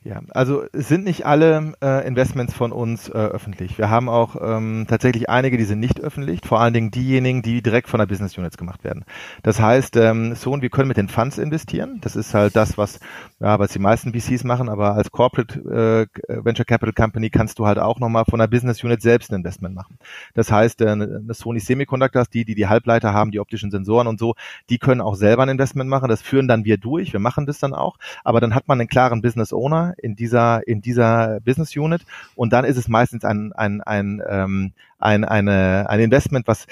Ja, also es sind nicht alle äh, Investments von uns äh, öffentlich. Wir haben auch ähm, tatsächlich einige, die sind nicht öffentlich, vor allen Dingen diejenigen, die direkt von der Business Units gemacht werden. Das heißt, ähm, so und wir können mit den Funds investieren. Das ist halt das, was, ja, was die meisten VCs machen, aber als Corporate äh, Venture Capital Company kannst du halt auch nochmal von der Business Unit selbst ein Investment machen. Das heißt, äh, eine Sony Semiconductors, die, die die Halbleiter haben, die optischen Sensoren und so, die können auch selber ein Investment machen. Das führen dann wir durch. Wir machen das dann auch. Aber dann hat man einen klaren Business Owner in dieser, in dieser Business Unit. Und dann ist es meistens ein, ein, ein, ähm, ein, eine, ein Investment, was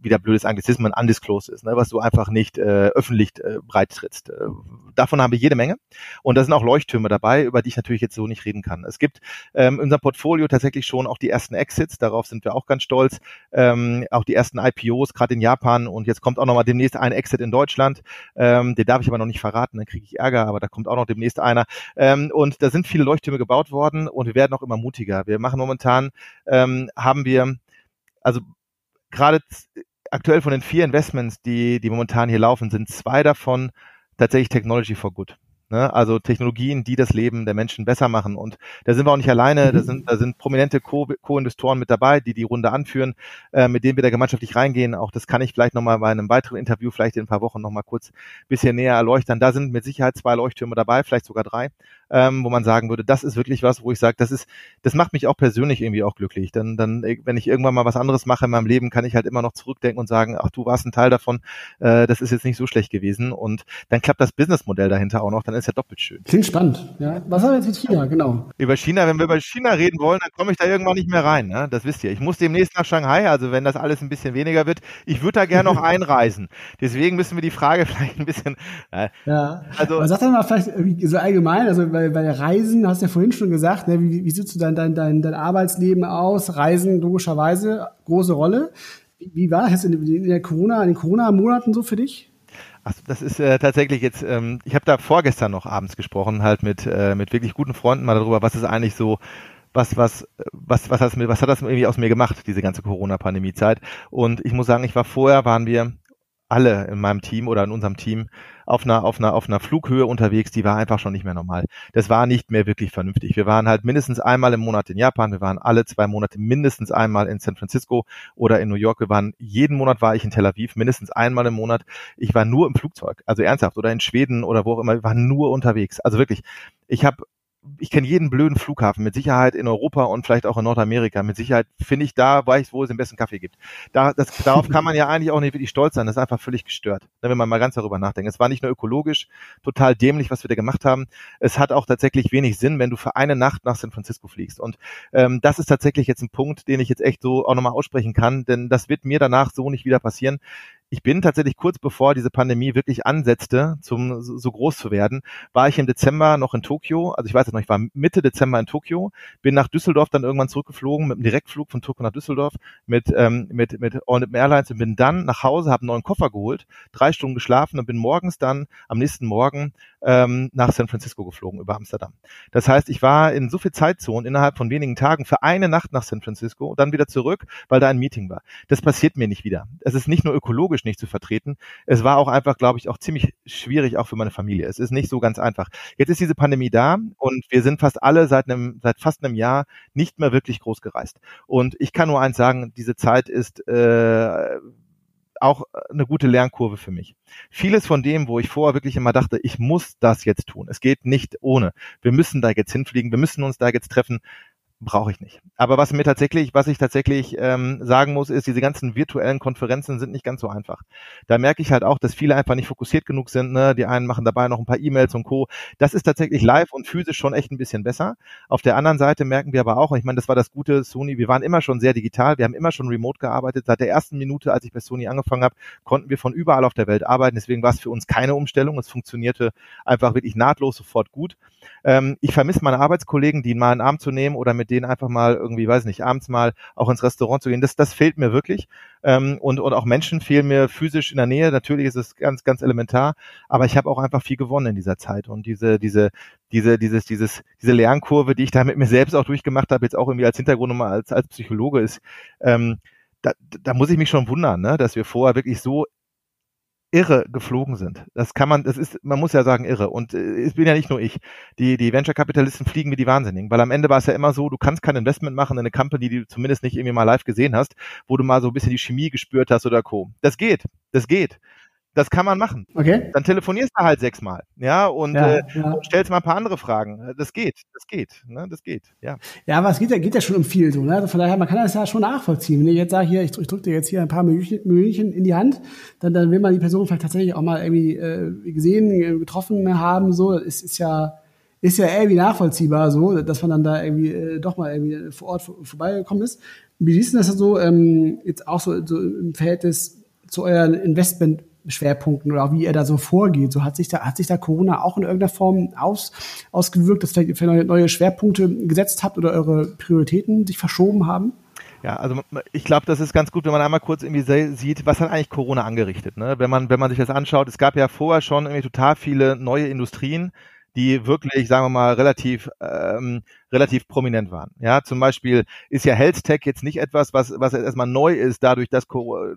wieder blödes Anglizismen undisclosed ist, ne, was du einfach nicht äh, öffentlich äh, breit trittst. Äh, davon haben wir jede Menge. Und da sind auch Leuchttürme dabei, über die ich natürlich jetzt so nicht reden kann. Es gibt ähm, in unserem Portfolio tatsächlich schon auch die ersten Exits, darauf sind wir auch ganz stolz. Ähm, auch die ersten IPOs, gerade in Japan und jetzt kommt auch nochmal demnächst ein Exit in Deutschland. Ähm, den darf ich aber noch nicht verraten, dann kriege ich Ärger, aber da kommt auch noch demnächst einer. Ähm, und da sind viele Leuchttürme gebaut worden und wir werden auch immer mutiger. Wir machen momentan, ähm, haben wir, also gerade aktuell von den vier Investments, die, die momentan hier laufen, sind zwei davon tatsächlich Technology for Good. Ne? Also Technologien, die das Leben der Menschen besser machen. Und da sind wir auch nicht alleine. Da mhm. sind, da sind prominente Co-Investoren mit dabei, die die Runde anführen, äh, mit denen wir da gemeinschaftlich reingehen. Auch das kann ich vielleicht nochmal bei einem weiteren Interview, vielleicht in ein paar Wochen nochmal kurz bisschen näher erleuchten. Da sind mit Sicherheit zwei Leuchttürme dabei, vielleicht sogar drei ähm, wo man sagen würde, das ist wirklich was, wo ich sage, das ist, das macht mich auch persönlich irgendwie auch glücklich. Dann, dann, wenn ich irgendwann mal was anderes mache in meinem Leben, kann ich halt immer noch zurückdenken und sagen, ach, du warst ein Teil davon, äh, das ist jetzt nicht so schlecht gewesen. Und dann klappt das Businessmodell dahinter auch noch, dann ist ja doppelt schön. Klingt spannend. Ja. Was haben wir jetzt mit China, genau? Über China, wenn wir über China reden wollen, dann komme ich da irgendwann nicht mehr rein. Ne? Das wisst ihr. Ich muss demnächst nach Shanghai, also wenn das alles ein bisschen weniger wird. Ich würde da gerne noch einreisen. Deswegen müssen wir die Frage vielleicht ein bisschen. Äh, ja. Also, Aber sag doch mal vielleicht so allgemein, also bei, bei Reisen hast ja vorhin schon gesagt, ne, wie, wie sieht du dein, dein, dein, dein Arbeitsleben aus? Reisen logischerweise, große Rolle. Wie war das in, in der Corona, in den Corona-Monaten so für dich? Ach, das ist äh, tatsächlich jetzt, ähm, ich habe da vorgestern noch abends gesprochen, halt mit, äh, mit wirklich guten Freunden mal darüber, was ist eigentlich so, was, was, was, was, hat, was hat das irgendwie aus mir gemacht, diese ganze Corona-Pandemie-Zeit. Und ich muss sagen, ich war vorher, waren wir alle in meinem Team oder in unserem Team auf einer, auf einer, auf einer Flughöhe unterwegs, die war einfach schon nicht mehr normal. Das war nicht mehr wirklich vernünftig. Wir waren halt mindestens einmal im Monat in Japan, wir waren alle zwei Monate mindestens einmal in San Francisco oder in New York. Wir waren, jeden Monat war ich in Tel Aviv, mindestens einmal im Monat. Ich war nur im Flugzeug, also ernsthaft, oder in Schweden oder wo auch immer, wir waren nur unterwegs. Also wirklich, ich habe ich kenne jeden blöden Flughafen, mit Sicherheit in Europa und vielleicht auch in Nordamerika. Mit Sicherheit finde ich da, weiß wo es den besten Kaffee gibt. Da, das, darauf kann man ja eigentlich auch nicht wirklich stolz sein. Das ist einfach völlig gestört, ne, wenn man mal ganz darüber nachdenkt. Es war nicht nur ökologisch total dämlich, was wir da gemacht haben. Es hat auch tatsächlich wenig Sinn, wenn du für eine Nacht nach San Francisco fliegst. Und ähm, das ist tatsächlich jetzt ein Punkt, den ich jetzt echt so auch nochmal aussprechen kann, denn das wird mir danach so nicht wieder passieren ich bin tatsächlich kurz bevor diese Pandemie wirklich ansetzte, zum so groß zu werden, war ich im Dezember noch in Tokio. Also ich weiß es noch, ich war Mitte Dezember in Tokio, bin nach Düsseldorf dann irgendwann zurückgeflogen mit einem Direktflug von Tokio nach Düsseldorf mit ähm, mit mit Ornit Airlines und bin dann nach Hause, habe einen neuen Koffer geholt, drei Stunden geschlafen und bin morgens dann am nächsten Morgen ähm, nach San Francisco geflogen über Amsterdam. Das heißt, ich war in so viel Zeitzonen innerhalb von wenigen Tagen für eine Nacht nach San Francisco und dann wieder zurück, weil da ein Meeting war. Das passiert mir nicht wieder. Es ist nicht nur ökologisch nicht zu vertreten. Es war auch einfach, glaube ich, auch ziemlich schwierig auch für meine Familie. Es ist nicht so ganz einfach. Jetzt ist diese Pandemie da und wir sind fast alle seit einem seit fast einem Jahr nicht mehr wirklich groß gereist. Und ich kann nur eins sagen: Diese Zeit ist äh, auch eine gute Lernkurve für mich. Vieles von dem, wo ich vorher wirklich immer dachte, ich muss das jetzt tun. Es geht nicht ohne. Wir müssen da jetzt hinfliegen, wir müssen uns da jetzt treffen brauche ich nicht. Aber was mir tatsächlich, was ich tatsächlich ähm, sagen muss, ist, diese ganzen virtuellen Konferenzen sind nicht ganz so einfach. Da merke ich halt auch, dass viele einfach nicht fokussiert genug sind. Ne? Die einen machen dabei noch ein paar E-Mails und Co. Das ist tatsächlich live und physisch schon echt ein bisschen besser. Auf der anderen Seite merken wir aber auch, ich meine, das war das gute Sony, wir waren immer schon sehr digital, wir haben immer schon remote gearbeitet. Seit der ersten Minute, als ich bei Sony angefangen habe, konnten wir von überall auf der Welt arbeiten. Deswegen war es für uns keine Umstellung. Es funktionierte einfach wirklich nahtlos sofort gut. Ähm, ich vermisse meine Arbeitskollegen, die mal einen Arm zu nehmen oder mit denen einfach mal irgendwie, weiß nicht, abends mal auch ins Restaurant zu gehen. Das, das fehlt mir wirklich. Ähm, und, und auch Menschen fehlen mir physisch in der Nähe. Natürlich ist es ganz, ganz elementar. Aber ich habe auch einfach viel gewonnen in dieser Zeit. Und diese, diese, diese, dieses, dieses, diese Lernkurve, die ich da mit mir selbst auch durchgemacht habe, jetzt auch irgendwie als Hintergrund nochmal als, als Psychologe ist, ähm, da, da muss ich mich schon wundern, ne, dass wir vorher wirklich so irre geflogen sind. Das kann man, das ist, man muss ja sagen irre. Und äh, es bin ja nicht nur ich. Die, die Venture-Kapitalisten fliegen wie die Wahnsinnigen. Weil am Ende war es ja immer so, du kannst kein Investment machen in eine Company, die du zumindest nicht irgendwie mal live gesehen hast, wo du mal so ein bisschen die Chemie gespürt hast oder Co. Das geht. Das geht. Das kann man machen. Okay. Dann telefonierst du halt sechsmal, ja, und, ja, äh, ja. stellst mal ein paar andere Fragen. Das geht, das geht, ne, das geht, ja. Ja, aber es geht ja, geht ja schon um viel so, ne? Also von daher, man kann das ja schon nachvollziehen. Wenn ich jetzt sage, hier, ich, ich drücke dir jetzt hier ein paar Mühlchen in die Hand, dann, dann will man die Person vielleicht tatsächlich auch mal irgendwie äh, gesehen, getroffen haben, so. Es ist ja, ist ja irgendwie nachvollziehbar, so, dass man dann da irgendwie äh, doch mal irgendwie vor Ort vorbeigekommen ist. Wie siehst du das so ähm, jetzt auch so, so im Verhältnis zu euren Investmentschwerpunkten oder wie ihr da so vorgeht? So hat sich da hat sich da Corona auch in irgendeiner Form aus, ausgewirkt, dass vielleicht neue Schwerpunkte gesetzt habt oder eure Prioritäten sich verschoben haben? Ja, also ich glaube, das ist ganz gut, wenn man einmal kurz irgendwie sieht, was hat eigentlich Corona angerichtet. Ne? Wenn man wenn man sich das anschaut, es gab ja vorher schon irgendwie total viele neue Industrien, die wirklich, sagen wir mal, relativ ähm, relativ prominent waren. Ja, zum Beispiel ist ja Health Tech jetzt nicht etwas, was, was erstmal neu ist, dadurch, dass,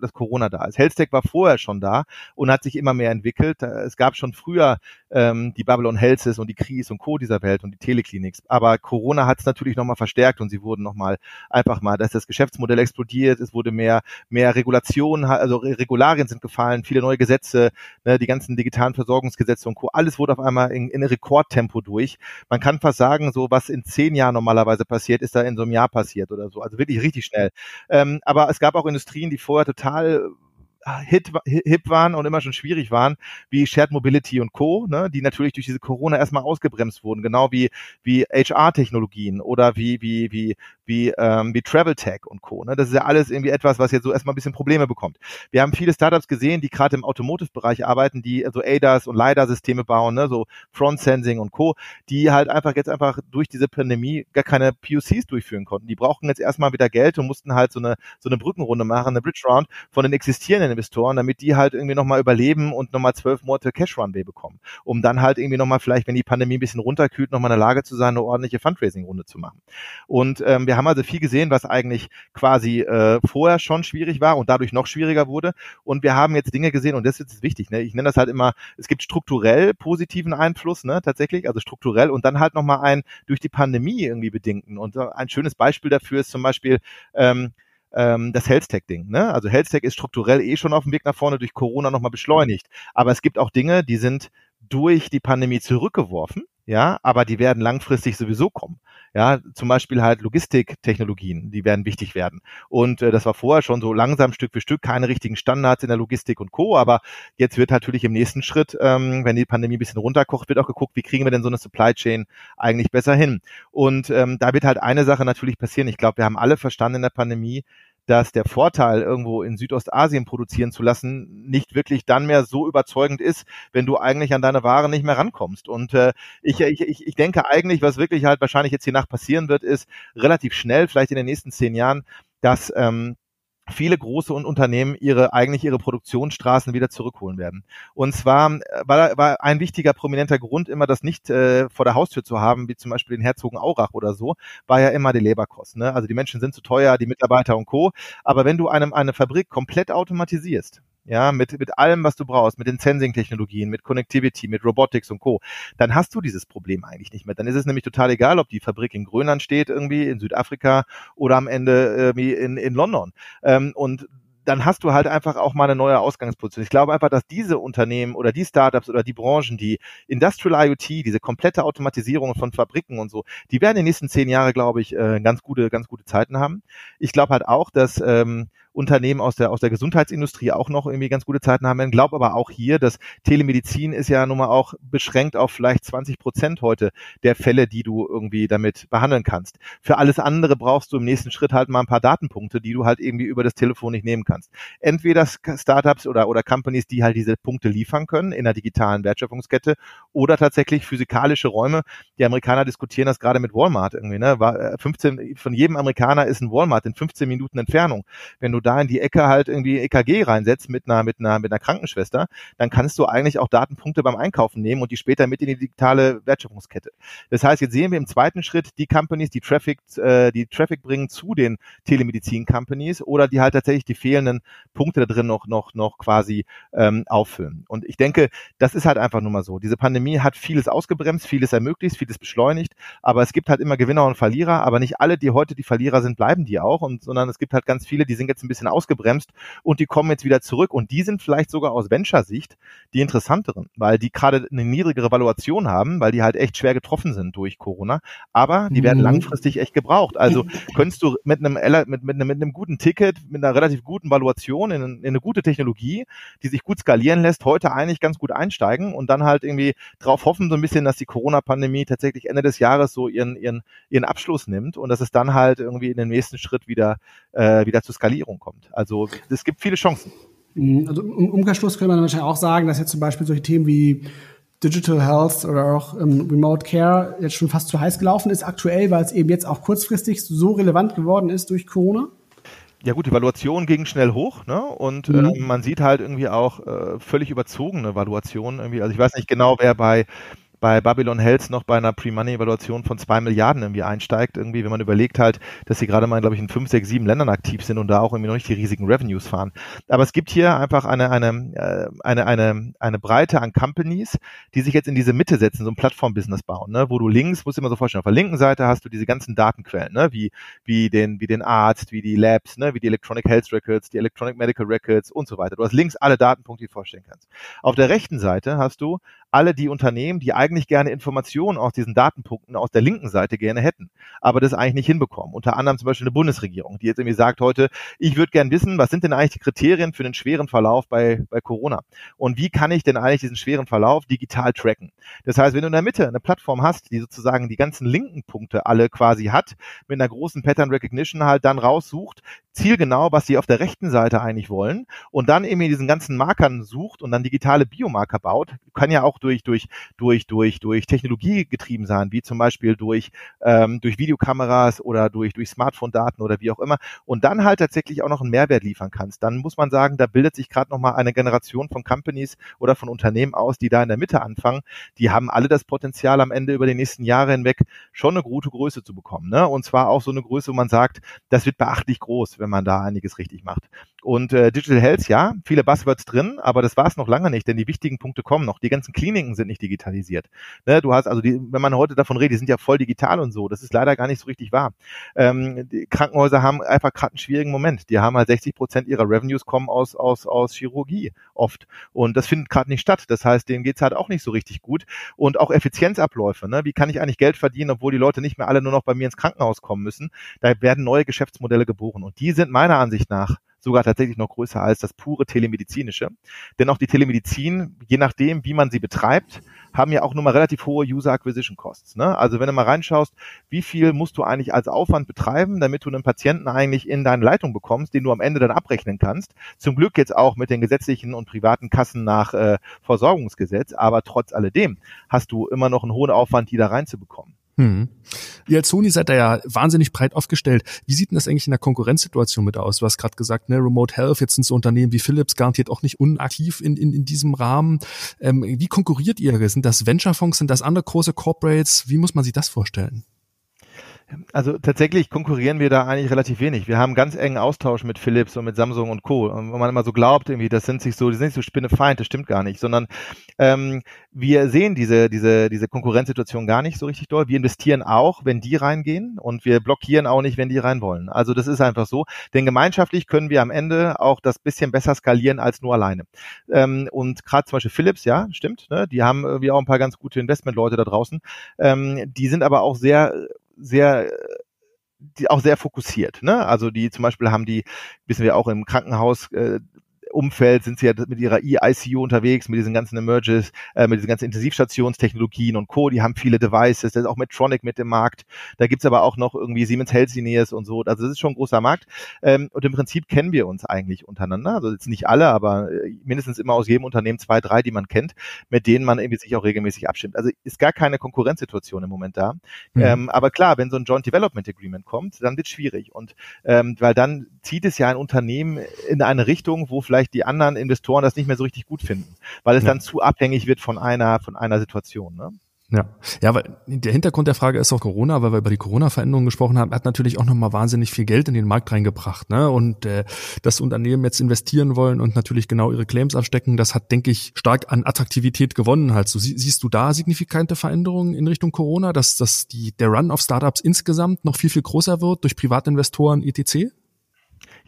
dass Corona da ist. Health Tech war vorher schon da und hat sich immer mehr entwickelt. Es gab schon früher ähm, die Babylon Healths und die Kries und Co. dieser Welt und die Telekliniks. Aber Corona hat es natürlich nochmal verstärkt und sie wurden nochmal einfach mal, dass das Geschäftsmodell explodiert, es wurde mehr, mehr Regulation, also Regularien sind gefallen, viele neue Gesetze, ne, die ganzen digitalen Versorgungsgesetze und Co. Alles wurde auf einmal in, in Rekordtempo durch. Man kann fast sagen, so was in zehn zehn Jahren normalerweise passiert, ist da in so einem Jahr passiert oder so. Also wirklich richtig schnell. Ähm, aber es gab auch Industrien, die vorher total hit, hip waren und immer schon schwierig waren, wie Shared Mobility und Co., ne, die natürlich durch diese Corona erstmal ausgebremst wurden, genau wie, wie HR-Technologien oder wie, wie, wie, wie, ähm, wie Travel Tech und Co. Ne? Das ist ja alles irgendwie etwas, was jetzt so erstmal ein bisschen Probleme bekommt. Wir haben viele Startups gesehen, die gerade im Automotive-Bereich arbeiten, die so ADAS und LiDAR-Systeme bauen, ne? so Front Sensing und Co., die halt einfach jetzt einfach durch diese Pandemie gar keine POCs durchführen konnten. Die brauchten jetzt erstmal wieder Geld und mussten halt so eine, so eine Brückenrunde machen, eine Bridge Round von den existierenden Investoren, damit die halt irgendwie nochmal überleben und nochmal zwölf Monate Cash Runway bekommen, um dann halt irgendwie nochmal vielleicht, wenn die Pandemie ein bisschen runterkühlt, nochmal in der Lage zu sein, eine ordentliche Fundraising-Runde zu machen. Und ähm, wir haben also viel gesehen, was eigentlich quasi äh, vorher schon schwierig war und dadurch noch schwieriger wurde. Und wir haben jetzt Dinge gesehen, und das ist jetzt wichtig, ne? ich nenne das halt immer, es gibt strukturell positiven Einfluss, ne, tatsächlich, also strukturell und dann halt nochmal einen durch die Pandemie irgendwie bedingten. Und äh, ein schönes Beispiel dafür ist zum Beispiel, ähm, ähm, das Health Tech Ding. Ne? Also Health Tech ist strukturell eh schon auf dem Weg nach vorne durch Corona nochmal beschleunigt. Aber es gibt auch Dinge, die sind durch die Pandemie zurückgeworfen, ja, aber die werden langfristig sowieso kommen. Ja, zum Beispiel halt Logistiktechnologien, die werden wichtig werden. Und äh, das war vorher schon so langsam Stück für Stück, keine richtigen Standards in der Logistik und Co. Aber jetzt wird natürlich im nächsten Schritt, ähm, wenn die Pandemie ein bisschen runterkocht, wird auch geguckt, wie kriegen wir denn so eine Supply Chain eigentlich besser hin. Und ähm, da wird halt eine Sache natürlich passieren. Ich glaube, wir haben alle verstanden in der Pandemie, dass der Vorteil, irgendwo in Südostasien produzieren zu lassen, nicht wirklich dann mehr so überzeugend ist, wenn du eigentlich an deine Ware nicht mehr rankommst. Und äh, ich, ich, ich denke eigentlich, was wirklich halt wahrscheinlich jetzt hier nach passieren wird, ist relativ schnell, vielleicht in den nächsten zehn Jahren, dass ähm, viele große Unternehmen ihre eigentlich ihre Produktionsstraßen wieder zurückholen werden. Und zwar äh, war, war ein wichtiger prominenter Grund immer, das nicht äh, vor der Haustür zu haben, wie zum Beispiel den Herzogenaurach oder so, war ja immer die Leberkosten. Ne? Also die Menschen sind zu teuer, die Mitarbeiter und Co. Aber wenn du einem eine Fabrik komplett automatisierst, ja, mit, mit allem, was du brauchst, mit den Sensing-Technologien, mit Connectivity, mit Robotics und Co., dann hast du dieses Problem eigentlich nicht mehr. Dann ist es nämlich total egal, ob die Fabrik in Grönland steht, irgendwie in Südafrika oder am Ende irgendwie in, in London. Ähm, und dann hast du halt einfach auch mal eine neue Ausgangsposition. Ich glaube einfach, dass diese Unternehmen oder die Startups oder die Branchen, die Industrial IoT, diese komplette Automatisierung von Fabriken und so, die werden in den nächsten zehn Jahre, glaube ich, äh, ganz gute, ganz gute Zeiten haben. Ich glaube halt auch, dass ähm, Unternehmen aus der, aus der Gesundheitsindustrie auch noch irgendwie ganz gute Zeiten haben werden. Glaube aber auch hier, dass Telemedizin ist ja nun mal auch beschränkt auf vielleicht 20 Prozent heute der Fälle, die du irgendwie damit behandeln kannst. Für alles andere brauchst du im nächsten Schritt halt mal ein paar Datenpunkte, die du halt irgendwie über das Telefon nicht nehmen kannst. Entweder Startups oder, oder Companies, die halt diese Punkte liefern können in der digitalen Wertschöpfungskette oder tatsächlich physikalische Räume. Die Amerikaner diskutieren das gerade mit Walmart irgendwie, ne? 15, äh, von jedem Amerikaner ist ein Walmart in 15 Minuten Entfernung. Wenn du da in die Ecke halt irgendwie EKG reinsetzt mit einer, mit einer, mit einer Krankenschwester, dann kannst du eigentlich auch Datenpunkte beim Einkaufen nehmen und die später mit in die digitale Wertschöpfungskette. Das heißt, jetzt sehen wir im zweiten Schritt die Companies, die Traffic, äh, die Traffic bringen zu den Telemedizin-Companies oder die halt tatsächlich die fehlenden Punkte da drin noch, noch, noch quasi ähm, auffüllen. Und ich denke, das ist halt einfach nur mal so. Diese Pandemie hat vieles ausgebremst, vieles ermöglicht, vieles beschleunigt, aber es gibt halt immer Gewinner und Verlierer, aber nicht alle, die heute die Verlierer sind, bleiben die auch, und sondern es gibt halt ganz viele, die sind jetzt ein bisschen bisschen ausgebremst und die kommen jetzt wieder zurück und die sind vielleicht sogar aus Venture-Sicht die interessanteren, weil die gerade eine niedrigere Valuation haben, weil die halt echt schwer getroffen sind durch Corona, aber die werden mhm. langfristig echt gebraucht. Also könntest du mit einem, mit, mit, einem, mit einem guten Ticket, mit einer relativ guten Valuation in, in eine gute Technologie, die sich gut skalieren lässt, heute eigentlich ganz gut einsteigen und dann halt irgendwie drauf hoffen, so ein bisschen, dass die Corona-Pandemie tatsächlich Ende des Jahres so ihren, ihren, ihren Abschluss nimmt und dass es dann halt irgendwie in den nächsten Schritt wieder, äh, wieder zur Skalierung kommt. Also es gibt viele Chancen. Mhm. Also im Umkehrschluss könnte man wahrscheinlich auch sagen, dass jetzt zum Beispiel solche Themen wie Digital Health oder auch ähm, Remote Care jetzt schon fast zu heiß gelaufen ist aktuell, weil es eben jetzt auch kurzfristig so relevant geworden ist durch Corona? Ja gut, die Valuation ging schnell hoch, ne? Und mhm. äh, man sieht halt irgendwie auch äh, völlig überzogene Valuationen irgendwie. Also ich weiß nicht genau, wer bei bei Babylon Health noch bei einer Pre-Money-Evaluation von zwei Milliarden irgendwie einsteigt. Irgendwie, wenn man überlegt halt, dass sie gerade mal, glaube ich, in fünf, sechs, sieben Ländern aktiv sind und da auch irgendwie noch nicht die riesigen Revenues fahren. Aber es gibt hier einfach eine, eine, äh, eine, eine, eine Breite an Companies, die sich jetzt in diese Mitte setzen, so ein Plattform-Business bauen, ne? wo du links, musst du immer so vorstellen, auf der linken Seite hast du diese ganzen Datenquellen, ne? wie, wie, den, wie den Arzt, wie die Labs, ne? wie die Electronic Health Records, die Electronic Medical Records und so weiter. Du hast links alle Datenpunkte, die du vorstellen kannst. Auf der rechten Seite hast du alle die Unternehmen, die eigentlich gerne Informationen aus diesen Datenpunkten aus der linken Seite gerne hätten, aber das eigentlich nicht hinbekommen. Unter anderem zum Beispiel eine Bundesregierung, die jetzt irgendwie sagt heute, ich würde gern wissen, was sind denn eigentlich die Kriterien für den schweren Verlauf bei, bei Corona? Und wie kann ich denn eigentlich diesen schweren Verlauf digital tracken? Das heißt, wenn du in der Mitte eine Plattform hast, die sozusagen die ganzen linken Punkte alle quasi hat, mit einer großen Pattern Recognition halt dann raussucht, zielgenau, was sie auf der rechten Seite eigentlich wollen und dann eben in diesen ganzen Markern sucht und dann digitale Biomarker baut, kann ja auch durch, durch, durch, durch, durch Technologie getrieben sein, wie zum Beispiel durch, ähm, durch Videokameras oder durch, durch Smartphone-Daten oder wie auch immer und dann halt tatsächlich auch noch einen Mehrwert liefern kannst. Dann muss man sagen, da bildet sich gerade nochmal eine Generation von Companies oder von Unternehmen aus, die da in der Mitte anfangen. Die haben alle das Potenzial am Ende über die nächsten Jahre hinweg schon eine gute Größe zu bekommen. Ne? Und zwar auch so eine Größe, wo man sagt, das wird beachtlich groß, wenn man da einiges richtig macht. Und äh, Digital Health, ja, viele Buzzwords drin, aber das war es noch lange nicht, denn die wichtigen Punkte kommen noch. Die ganzen Kliniken sind nicht digitalisiert. Ne, du hast also, die, wenn man heute davon redet, die sind ja voll digital und so. Das ist leider gar nicht so richtig wahr. Ähm, die Krankenhäuser haben einfach gerade einen schwierigen Moment. Die haben halt 60 Prozent ihrer Revenues kommen aus aus aus Chirurgie oft und das findet gerade nicht statt. Das heißt, denen geht's halt auch nicht so richtig gut und auch Effizienzabläufe. Ne? Wie kann ich eigentlich Geld verdienen, obwohl die Leute nicht mehr alle nur noch bei mir ins Krankenhaus kommen müssen? Da werden neue Geschäftsmodelle geboren und die sind meiner Ansicht nach sogar tatsächlich noch größer als das pure Telemedizinische. Denn auch die Telemedizin, je nachdem, wie man sie betreibt, haben ja auch nur mal relativ hohe User Acquisition Costs. Ne? Also wenn du mal reinschaust, wie viel musst du eigentlich als Aufwand betreiben, damit du einen Patienten eigentlich in deine Leitung bekommst, den du am Ende dann abrechnen kannst. Zum Glück jetzt auch mit den gesetzlichen und privaten Kassen nach äh, Versorgungsgesetz, aber trotz alledem hast du immer noch einen hohen Aufwand, die da reinzubekommen. Hm. Ihr als Sony seid da ja wahnsinnig breit aufgestellt. Wie sieht denn das eigentlich in der Konkurrenzsituation mit aus? Du hast gerade gesagt, ne, Remote Health, jetzt sind so Unternehmen wie Philips garantiert auch nicht unaktiv in, in, in diesem Rahmen. Ähm, wie konkurriert ihr? Sind das Venture-Fonds, sind das andere große Corporates? Wie muss man sich das vorstellen? Also tatsächlich konkurrieren wir da eigentlich relativ wenig. Wir haben ganz engen Austausch mit Philips und mit Samsung und Co. Und wenn man immer so glaubt, irgendwie, das sind sich so, die sind nicht so spinnefeind, das stimmt gar nicht, sondern ähm, wir sehen diese, diese, diese Konkurrenzsituation gar nicht so richtig doll. Wir investieren auch, wenn die reingehen und wir blockieren auch nicht, wenn die rein wollen. Also das ist einfach so. Denn gemeinschaftlich können wir am Ende auch das bisschen besser skalieren als nur alleine. Ähm, und gerade zum Beispiel Philips, ja, stimmt, ne? die haben irgendwie auch ein paar ganz gute Investmentleute da draußen. Ähm, die sind aber auch sehr sehr die auch sehr fokussiert. Ne? Also die zum Beispiel haben die, wissen wir auch im Krankenhaus, äh, Umfeld sind sie ja mit ihrer E-ICU unterwegs, mit diesen ganzen Emerges, äh, mit diesen ganzen Intensivstationstechnologien und Co. Die haben viele Devices, da ist auch Medtronic mit dem Markt. Da gibt's aber auch noch irgendwie Siemens Healthineers und so. Also das ist schon ein großer Markt. Ähm, und im Prinzip kennen wir uns eigentlich untereinander. Also jetzt nicht alle, aber äh, mindestens immer aus jedem Unternehmen zwei, drei, die man kennt, mit denen man irgendwie sich auch regelmäßig abstimmt. Also ist gar keine Konkurrenzsituation im Moment da. Mhm. Ähm, aber klar, wenn so ein Joint Development Agreement kommt, dann wird schwierig. Und ähm, weil dann zieht es ja ein Unternehmen in eine Richtung, wo vielleicht vielleicht die anderen Investoren das nicht mehr so richtig gut finden, weil es ja. dann zu abhängig wird von einer, von einer Situation. Ne? Ja, ja, weil der Hintergrund der Frage ist auch Corona, weil wir über die Corona-Veränderungen gesprochen haben, hat natürlich auch nochmal wahnsinnig viel Geld in den Markt reingebracht, ne? Und äh, das Unternehmen jetzt investieren wollen und natürlich genau ihre Claims abstecken, das hat, denke ich, stark an Attraktivität gewonnen. Halt, so sie, siehst du da signifikante Veränderungen in Richtung Corona, dass dass die der Run auf Startups insgesamt noch viel viel größer wird durch Privatinvestoren etc.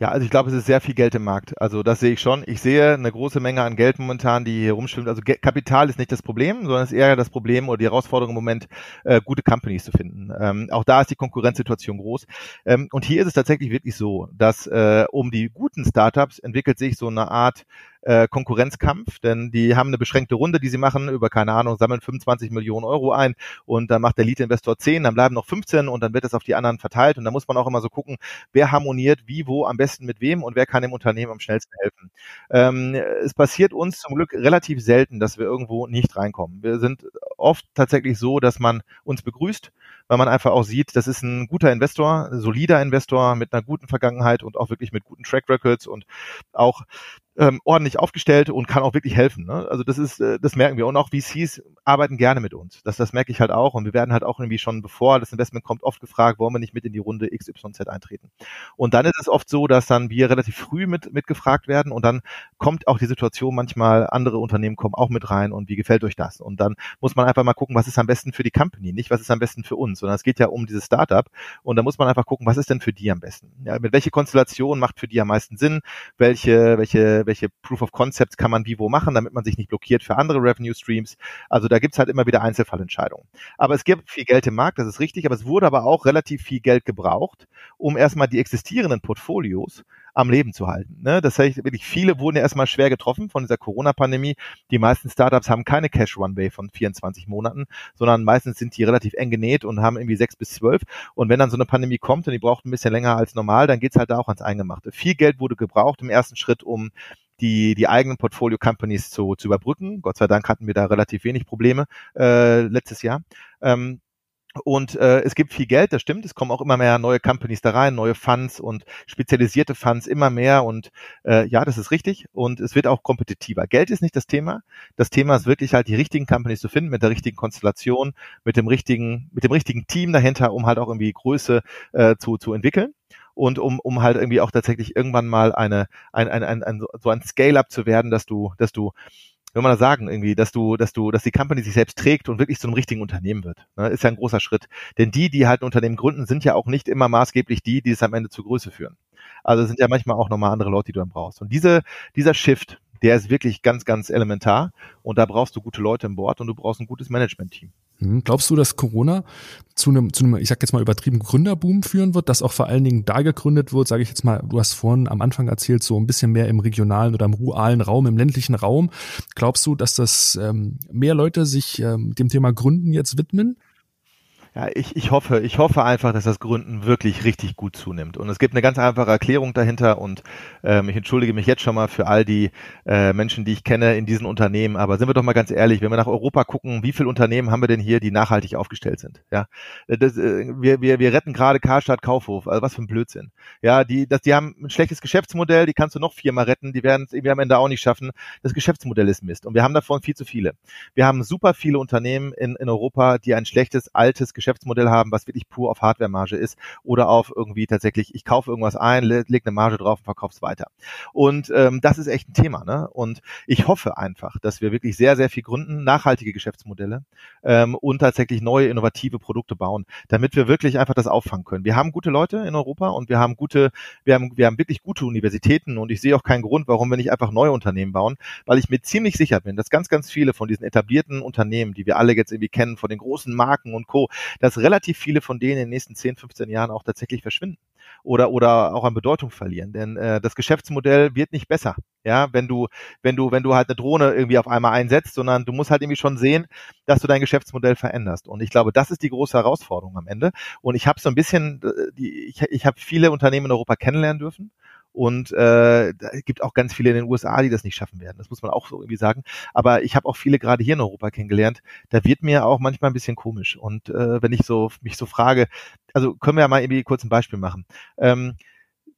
Ja, also ich glaube, es ist sehr viel Geld im Markt. Also das sehe ich schon. Ich sehe eine große Menge an Geld momentan, die hier rumschwimmt. Also Kapital ist nicht das Problem, sondern es ist eher das Problem oder die Herausforderung im Moment, äh, gute Companies zu finden. Ähm, auch da ist die Konkurrenzsituation groß. Ähm, und hier ist es tatsächlich wirklich so, dass äh, um die guten Startups entwickelt sich so eine Art äh, Konkurrenzkampf, denn die haben eine beschränkte Runde, die sie machen, über keine Ahnung, sammeln 25 Millionen Euro ein und dann macht der Lead-Investor 10, dann bleiben noch 15 und dann wird es auf die anderen verteilt und da muss man auch immer so gucken, wer harmoniert wie, wo, am besten mit wem und wer kann dem Unternehmen am schnellsten helfen. Ähm, es passiert uns zum Glück relativ selten, dass wir irgendwo nicht reinkommen. Wir sind oft tatsächlich so, dass man uns begrüßt, weil man einfach auch sieht, das ist ein guter Investor, solider Investor mit einer guten Vergangenheit und auch wirklich mit guten Track Records und auch ähm, ordentlich aufgestellt und kann auch wirklich helfen. Ne? Also das ist, äh, das merken wir. Und auch VCs arbeiten gerne mit uns. Das, das merke ich halt auch. Und wir werden halt auch irgendwie schon, bevor das Investment kommt, oft gefragt, wollen wir nicht mit in die Runde XYZ eintreten. Und dann ist es oft so, dass dann wir relativ früh mit, mit gefragt werden und dann kommt auch die Situation manchmal, andere Unternehmen kommen auch mit rein und wie gefällt euch das? Und dann muss man einfach mal gucken, was ist am besten für die Company, nicht was ist am besten für uns, sondern es geht ja um dieses Startup und da muss man einfach gucken, was ist denn für die am besten? Ja, mit welche Konstellation macht für die am meisten Sinn? Welche, welche, welche Proof of Concepts kann man wie wo machen, damit man sich nicht blockiert für andere Revenue Streams. Also da gibt's halt immer wieder Einzelfallentscheidungen. Aber es gibt viel Geld im Markt, das ist richtig, aber es wurde aber auch relativ viel Geld gebraucht, um erstmal die existierenden Portfolios am Leben zu halten. Ne? Das heißt, wirklich viele wurden ja erstmal schwer getroffen von dieser Corona-Pandemie. Die meisten Startups haben keine Cash Runway von 24 Monaten, sondern meistens sind die relativ eng genäht und haben irgendwie sechs bis zwölf. Und wenn dann so eine Pandemie kommt und die braucht ein bisschen länger als normal, dann geht's halt da auch ans Eingemachte. Viel Geld wurde gebraucht im ersten Schritt, um die, die eigenen Portfolio-Companies zu, zu überbrücken. Gott sei Dank hatten wir da relativ wenig Probleme äh, letztes Jahr. Ähm, und äh, es gibt viel Geld, das stimmt. Es kommen auch immer mehr neue Companies da rein, neue Funds und spezialisierte Funds immer mehr. Und äh, ja, das ist richtig. Und es wird auch kompetitiver. Geld ist nicht das Thema. Das Thema ist wirklich halt die richtigen Companies zu finden, mit der richtigen Konstellation, mit dem richtigen, mit dem richtigen Team dahinter, um halt auch irgendwie Größe äh, zu, zu entwickeln und um, um halt irgendwie auch tatsächlich irgendwann mal eine, ein, ein, ein, ein so ein Scale-up zu werden, dass du, dass du wenn man das sagen, irgendwie, dass du, dass du, dass die Company sich selbst trägt und wirklich zu einem richtigen Unternehmen wird. Ne, ist ja ein großer Schritt. Denn die, die halt ein Unternehmen gründen, sind ja auch nicht immer maßgeblich die, die es am Ende zur Größe führen. Also sind ja manchmal auch nochmal andere Leute, die du dann brauchst. Und diese, dieser Shift, der ist wirklich ganz, ganz elementar. Und da brauchst du gute Leute im Board und du brauchst ein gutes Management-Team. Hm, glaubst du, dass Corona zu einem, zu einem, ich sag jetzt mal übertrieben Gründerboom führen wird, dass auch vor allen Dingen da gegründet wird, sage ich jetzt mal, du hast vorhin am Anfang erzählt, so ein bisschen mehr im regionalen oder im ruralen Raum, im ländlichen Raum. Glaubst du, dass das ähm, mehr Leute sich ähm, dem Thema Gründen jetzt widmen? Ja, ich, ich hoffe, ich hoffe einfach, dass das Gründen wirklich richtig gut zunimmt. Und es gibt eine ganz einfache Erklärung dahinter und ähm, ich entschuldige mich jetzt schon mal für all die äh, Menschen, die ich kenne in diesen Unternehmen. Aber sind wir doch mal ganz ehrlich, wenn wir nach Europa gucken, wie viele Unternehmen haben wir denn hier, die nachhaltig aufgestellt sind? Ja, das, äh, wir, wir, wir retten gerade Karstadt Kaufhof, also was für ein Blödsinn. Ja, die, das, die haben ein schlechtes Geschäftsmodell, die kannst du noch viermal retten, die werden es irgendwie am Ende auch nicht schaffen. Das Geschäftsmodell ist Mist und wir haben davon viel zu viele. Wir haben super viele Unternehmen in, in Europa, die ein schlechtes, altes Geschäftsmodell haben, was wirklich pur auf Hardware-Marge ist oder auf irgendwie tatsächlich, ich kaufe irgendwas ein, leg eine Marge drauf und verkaufe es weiter. Und ähm, das ist echt ein Thema. Ne? Und ich hoffe einfach, dass wir wirklich sehr, sehr viel gründen, nachhaltige Geschäftsmodelle ähm, und tatsächlich neue, innovative Produkte bauen, damit wir wirklich einfach das auffangen können. Wir haben gute Leute in Europa und wir haben gute, wir haben, wir haben wirklich gute Universitäten und ich sehe auch keinen Grund, warum wir nicht einfach neue Unternehmen bauen, weil ich mir ziemlich sicher bin, dass ganz, ganz viele von diesen etablierten Unternehmen, die wir alle jetzt irgendwie kennen, von den großen Marken und Co., dass relativ viele von denen in den nächsten 10, 15 Jahren auch tatsächlich verschwinden oder oder auch an Bedeutung verlieren, denn äh, das Geschäftsmodell wird nicht besser, ja, wenn du wenn du wenn du halt eine Drohne irgendwie auf einmal einsetzt, sondern du musst halt irgendwie schon sehen, dass du dein Geschäftsmodell veränderst. Und ich glaube, das ist die große Herausforderung am Ende. Und ich habe so ein bisschen äh, die ich, ich habe viele Unternehmen in Europa kennenlernen dürfen und äh, gibt auch ganz viele in den USA, die das nicht schaffen werden. Das muss man auch so irgendwie sagen. Aber ich habe auch viele gerade hier in Europa kennengelernt. Da wird mir auch manchmal ein bisschen komisch. Und äh, wenn ich so mich so frage, also können wir ja mal irgendwie kurz ein Beispiel machen. Ähm,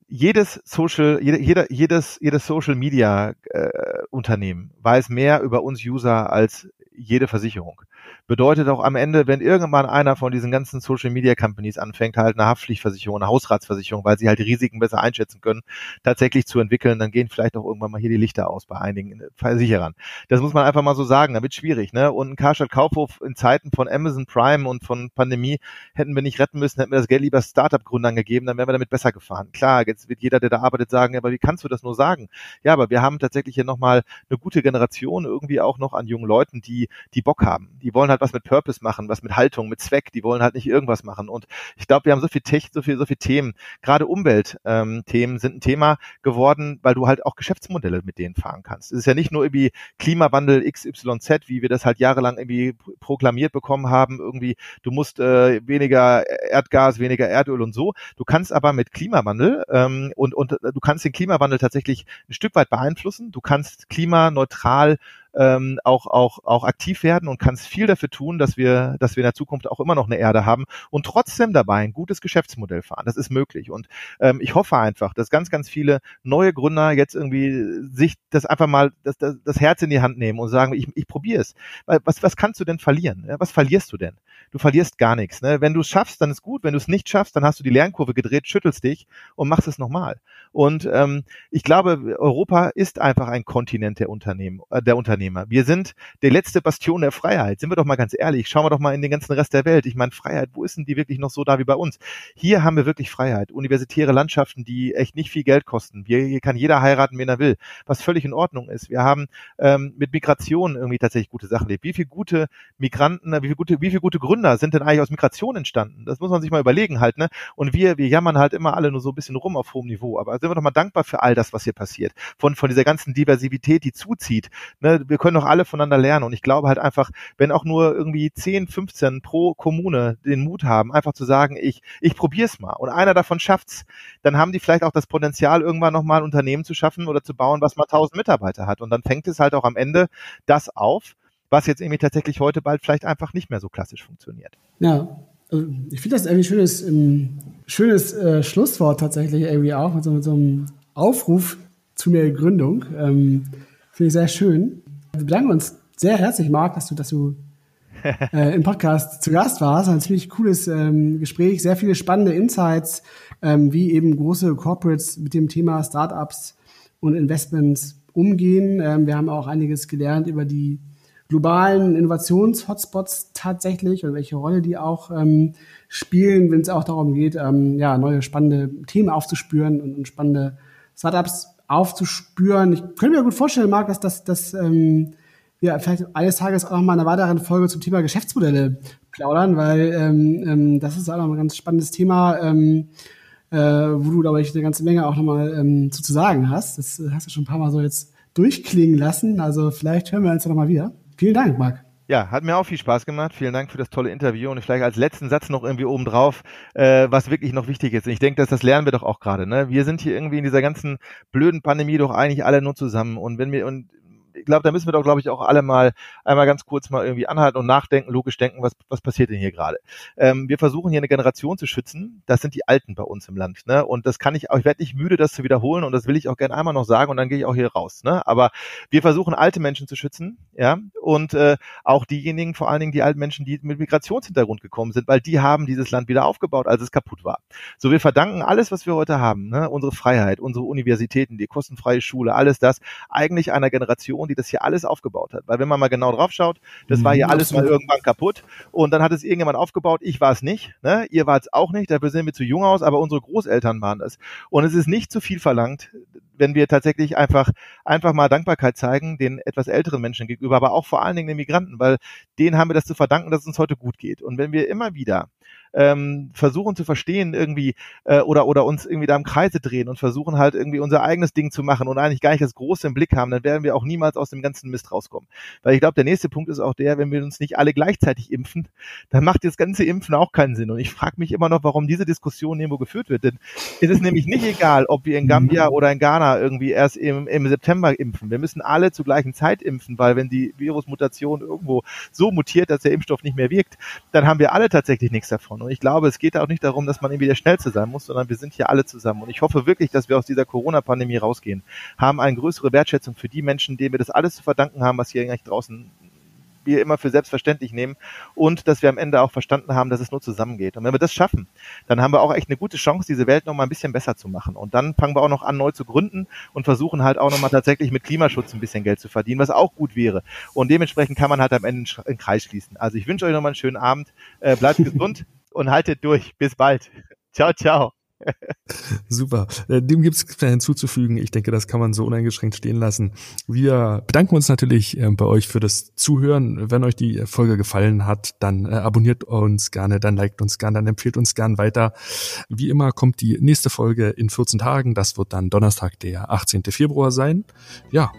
jedes Social, jeder, jedes, jedes Social Media äh, Unternehmen weiß mehr über uns User als jede Versicherung. Bedeutet auch am Ende, wenn irgendwann einer von diesen ganzen Social Media Companies anfängt, halt eine Haftpflichtversicherung, eine Hausratsversicherung, weil sie halt die Risiken besser einschätzen können, tatsächlich zu entwickeln, dann gehen vielleicht auch irgendwann mal hier die Lichter aus bei einigen Versicherern. Das muss man einfach mal so sagen, da wird schwierig, ne? Und ein Karstadt Kaufhof in Zeiten von Amazon Prime und von Pandemie hätten wir nicht retten müssen, hätten wir das Geld lieber Startup-Gründern gegeben, dann wären wir damit besser gefahren. Klar, jetzt wird jeder, der da arbeitet, sagen, aber wie kannst du das nur sagen? Ja, aber wir haben tatsächlich hier nochmal eine gute Generation irgendwie auch noch an jungen Leuten, die, die Bock haben. Die wollen halt was mit Purpose machen, was mit Haltung, mit Zweck. Die wollen halt nicht irgendwas machen. Und ich glaube, wir haben so viel Tech, so viel, so viel Themen. Gerade Umweltthemen ähm, sind ein Thema geworden, weil du halt auch Geschäftsmodelle mit denen fahren kannst. Es ist ja nicht nur irgendwie Klimawandel XYZ, wie wir das halt jahrelang irgendwie proklamiert bekommen haben. Irgendwie, du musst äh, weniger Erdgas, weniger Erdöl und so. Du kannst aber mit Klimawandel ähm, und, und du kannst den Klimawandel tatsächlich ein Stück weit beeinflussen. Du kannst klimaneutral ähm, auch, auch, auch aktiv werden und kannst viel dafür tun, dass wir, dass wir in der Zukunft auch immer noch eine Erde haben und trotzdem dabei ein gutes Geschäftsmodell fahren. Das ist möglich. Und ähm, ich hoffe einfach, dass ganz, ganz viele neue Gründer jetzt irgendwie sich das einfach mal das, das, das Herz in die Hand nehmen und sagen, ich, ich probiere es. Was, was kannst du denn verlieren? Was verlierst du denn? Du verlierst gar nichts. Ne? Wenn du es schaffst, dann ist gut. Wenn du es nicht schaffst, dann hast du die Lernkurve gedreht, schüttelst dich und machst es nochmal. Und ähm, ich glaube, Europa ist einfach ein Kontinent der Unternehmen, äh, der Unternehmen Unternehmer. Wir sind der letzte Bastion der Freiheit. Sind wir doch mal ganz ehrlich. Schauen wir doch mal in den ganzen Rest der Welt. Ich meine, Freiheit, wo ist denn die wirklich noch so da wie bei uns? Hier haben wir wirklich Freiheit. Universitäre Landschaften, die echt nicht viel Geld kosten. Hier, hier kann jeder heiraten, wen er will. Was völlig in Ordnung ist. Wir haben ähm, mit Migration irgendwie tatsächlich gute Sachen erlebt. Wie viele gute Migranten, wie viele gute, wie viele gute Gründer sind denn eigentlich aus Migration entstanden? Das muss man sich mal überlegen halt, ne? Und wir, wir jammern halt immer alle nur so ein bisschen rum auf hohem Niveau. Aber sind wir doch mal dankbar für all das, was hier passiert. Von, von dieser ganzen Diversität, die zuzieht. Ne? Wir können doch alle voneinander lernen. Und ich glaube halt einfach, wenn auch nur irgendwie 10, 15 pro Kommune den Mut haben, einfach zu sagen, ich, ich probiere es mal. Und einer davon schafft's, dann haben die vielleicht auch das Potenzial, irgendwann nochmal ein Unternehmen zu schaffen oder zu bauen, was mal 1000 Mitarbeiter hat. Und dann fängt es halt auch am Ende das auf, was jetzt irgendwie tatsächlich heute bald vielleicht einfach nicht mehr so klassisch funktioniert. Ja, also ich finde das irgendwie ein schönes, ähm, schönes äh, Schlusswort tatsächlich irgendwie auch, mit so, mit so einem Aufruf zu mehr Gründung. Ähm, finde ich sehr schön. Wir bedanken uns sehr herzlich, Marc, dass du, dass du äh, im Podcast zu Gast warst. Ein ziemlich cooles ähm, Gespräch, sehr viele spannende Insights, ähm, wie eben große Corporates mit dem Thema Startups und Investments umgehen. Ähm, wir haben auch einiges gelernt über die globalen Innovations-Hotspots tatsächlich und welche Rolle die auch ähm, spielen, wenn es auch darum geht, ähm, ja, neue spannende Themen aufzuspüren und, und spannende Startups aufzuspüren. Ich könnte mir gut vorstellen, Marc, dass das, dass, ähm, wir vielleicht eines Tages auch noch mal eine weitere Folge zum Thema Geschäftsmodelle plaudern, weil ähm, ähm, das ist auch noch ein ganz spannendes Thema, ähm, äh, wo du, glaube ich, eine ganze Menge auch noch mal ähm, zu, zu sagen hast. Das hast du schon ein paar Mal so jetzt durchklingen lassen. Also vielleicht hören wir uns ja noch mal wieder. Vielen Dank, Marc. Ja, hat mir auch viel Spaß gemacht. Vielen Dank für das tolle Interview und vielleicht als letzten Satz noch irgendwie oben drauf, äh, was wirklich noch wichtig ist. Und ich denke, dass das lernen wir doch auch gerade. Ne? Wir sind hier irgendwie in dieser ganzen blöden Pandemie doch eigentlich alle nur zusammen. Und wenn wir und ich glaube, da müssen wir doch, glaube ich, auch alle mal einmal ganz kurz mal irgendwie anhalten und nachdenken, logisch denken, was, was passiert denn hier gerade. Ähm, wir versuchen hier eine Generation zu schützen. Das sind die Alten bei uns im Land. Ne? Und das kann ich auch, ich werde nicht müde, das zu wiederholen und das will ich auch gerne einmal noch sagen und dann gehe ich auch hier raus. Ne? Aber wir versuchen alte Menschen zu schützen, ja, und äh, auch diejenigen, vor allen Dingen die alten Menschen, die mit Migrationshintergrund gekommen sind, weil die haben dieses Land wieder aufgebaut, als es kaputt war. So, wir verdanken alles, was wir heute haben, ne? unsere Freiheit, unsere Universitäten, die kostenfreie Schule, alles das, eigentlich einer Generation, die das hier alles aufgebaut hat. Weil wenn man mal genau drauf schaut, das war hier mhm, alles mal irgendwann kaputt und dann hat es irgendjemand aufgebaut. Ich war es nicht, ne? ihr wart es auch nicht, dafür sehen wir zu jung aus, aber unsere Großeltern waren es. Und es ist nicht zu viel verlangt, wenn wir tatsächlich einfach, einfach mal Dankbarkeit zeigen, den etwas älteren Menschen gegenüber, aber auch vor allen Dingen den Migranten, weil denen haben wir das zu verdanken, dass es uns heute gut geht. Und wenn wir immer wieder ähm, versuchen zu verstehen irgendwie äh, oder oder uns irgendwie da im Kreise drehen und versuchen halt irgendwie unser eigenes Ding zu machen und eigentlich gar nicht das Große im Blick haben, dann werden wir auch niemals aus dem ganzen Mist rauskommen. Weil ich glaube, der nächste Punkt ist auch der, wenn wir uns nicht alle gleichzeitig impfen, dann macht das ganze Impfen auch keinen Sinn. Und ich frage mich immer noch, warum diese Diskussion irgendwo geführt wird. Denn es ist nämlich nicht egal, ob wir in Gambia mhm. oder in Ghana irgendwie erst im, im September impfen. Wir müssen alle zur gleichen Zeit impfen, weil wenn die Virusmutation irgendwo so mutiert, dass der Impfstoff nicht mehr wirkt, dann haben wir alle tatsächlich nichts davon. Und ich glaube, es geht auch nicht darum, dass man irgendwie der Schnellste sein muss, sondern wir sind hier alle zusammen. Und ich hoffe wirklich, dass wir aus dieser Corona-Pandemie rausgehen, haben eine größere Wertschätzung für die Menschen, denen wir das alles zu verdanken haben, was hier eigentlich draußen wir immer für selbstverständlich nehmen und dass wir am Ende auch verstanden haben, dass es nur zusammengeht. Und wenn wir das schaffen, dann haben wir auch echt eine gute Chance, diese Welt noch mal ein bisschen besser zu machen. Und dann fangen wir auch noch an, neu zu gründen und versuchen halt auch noch mal tatsächlich mit Klimaschutz ein bisschen Geld zu verdienen, was auch gut wäre. Und dementsprechend kann man halt am Ende einen Kreis schließen. Also ich wünsche euch noch mal einen schönen Abend, äh, bleibt gesund und haltet durch. Bis bald. Ciao, ciao. Super. Äh, dem gibt es hinzuzufügen. Ich denke, das kann man so uneingeschränkt stehen lassen. Wir bedanken uns natürlich äh, bei euch für das Zuhören. Wenn euch die Folge gefallen hat, dann äh, abonniert uns gerne, dann liked uns gerne, dann empfiehlt uns gern weiter. Wie immer kommt die nächste Folge in 14 Tagen. Das wird dann Donnerstag, der 18. Februar sein. Ja,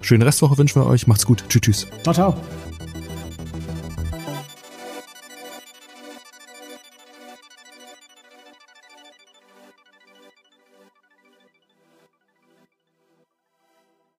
schöne Restwoche wünschen wir euch. Macht's gut. Tschüss, tschüss. Ciao, ciao.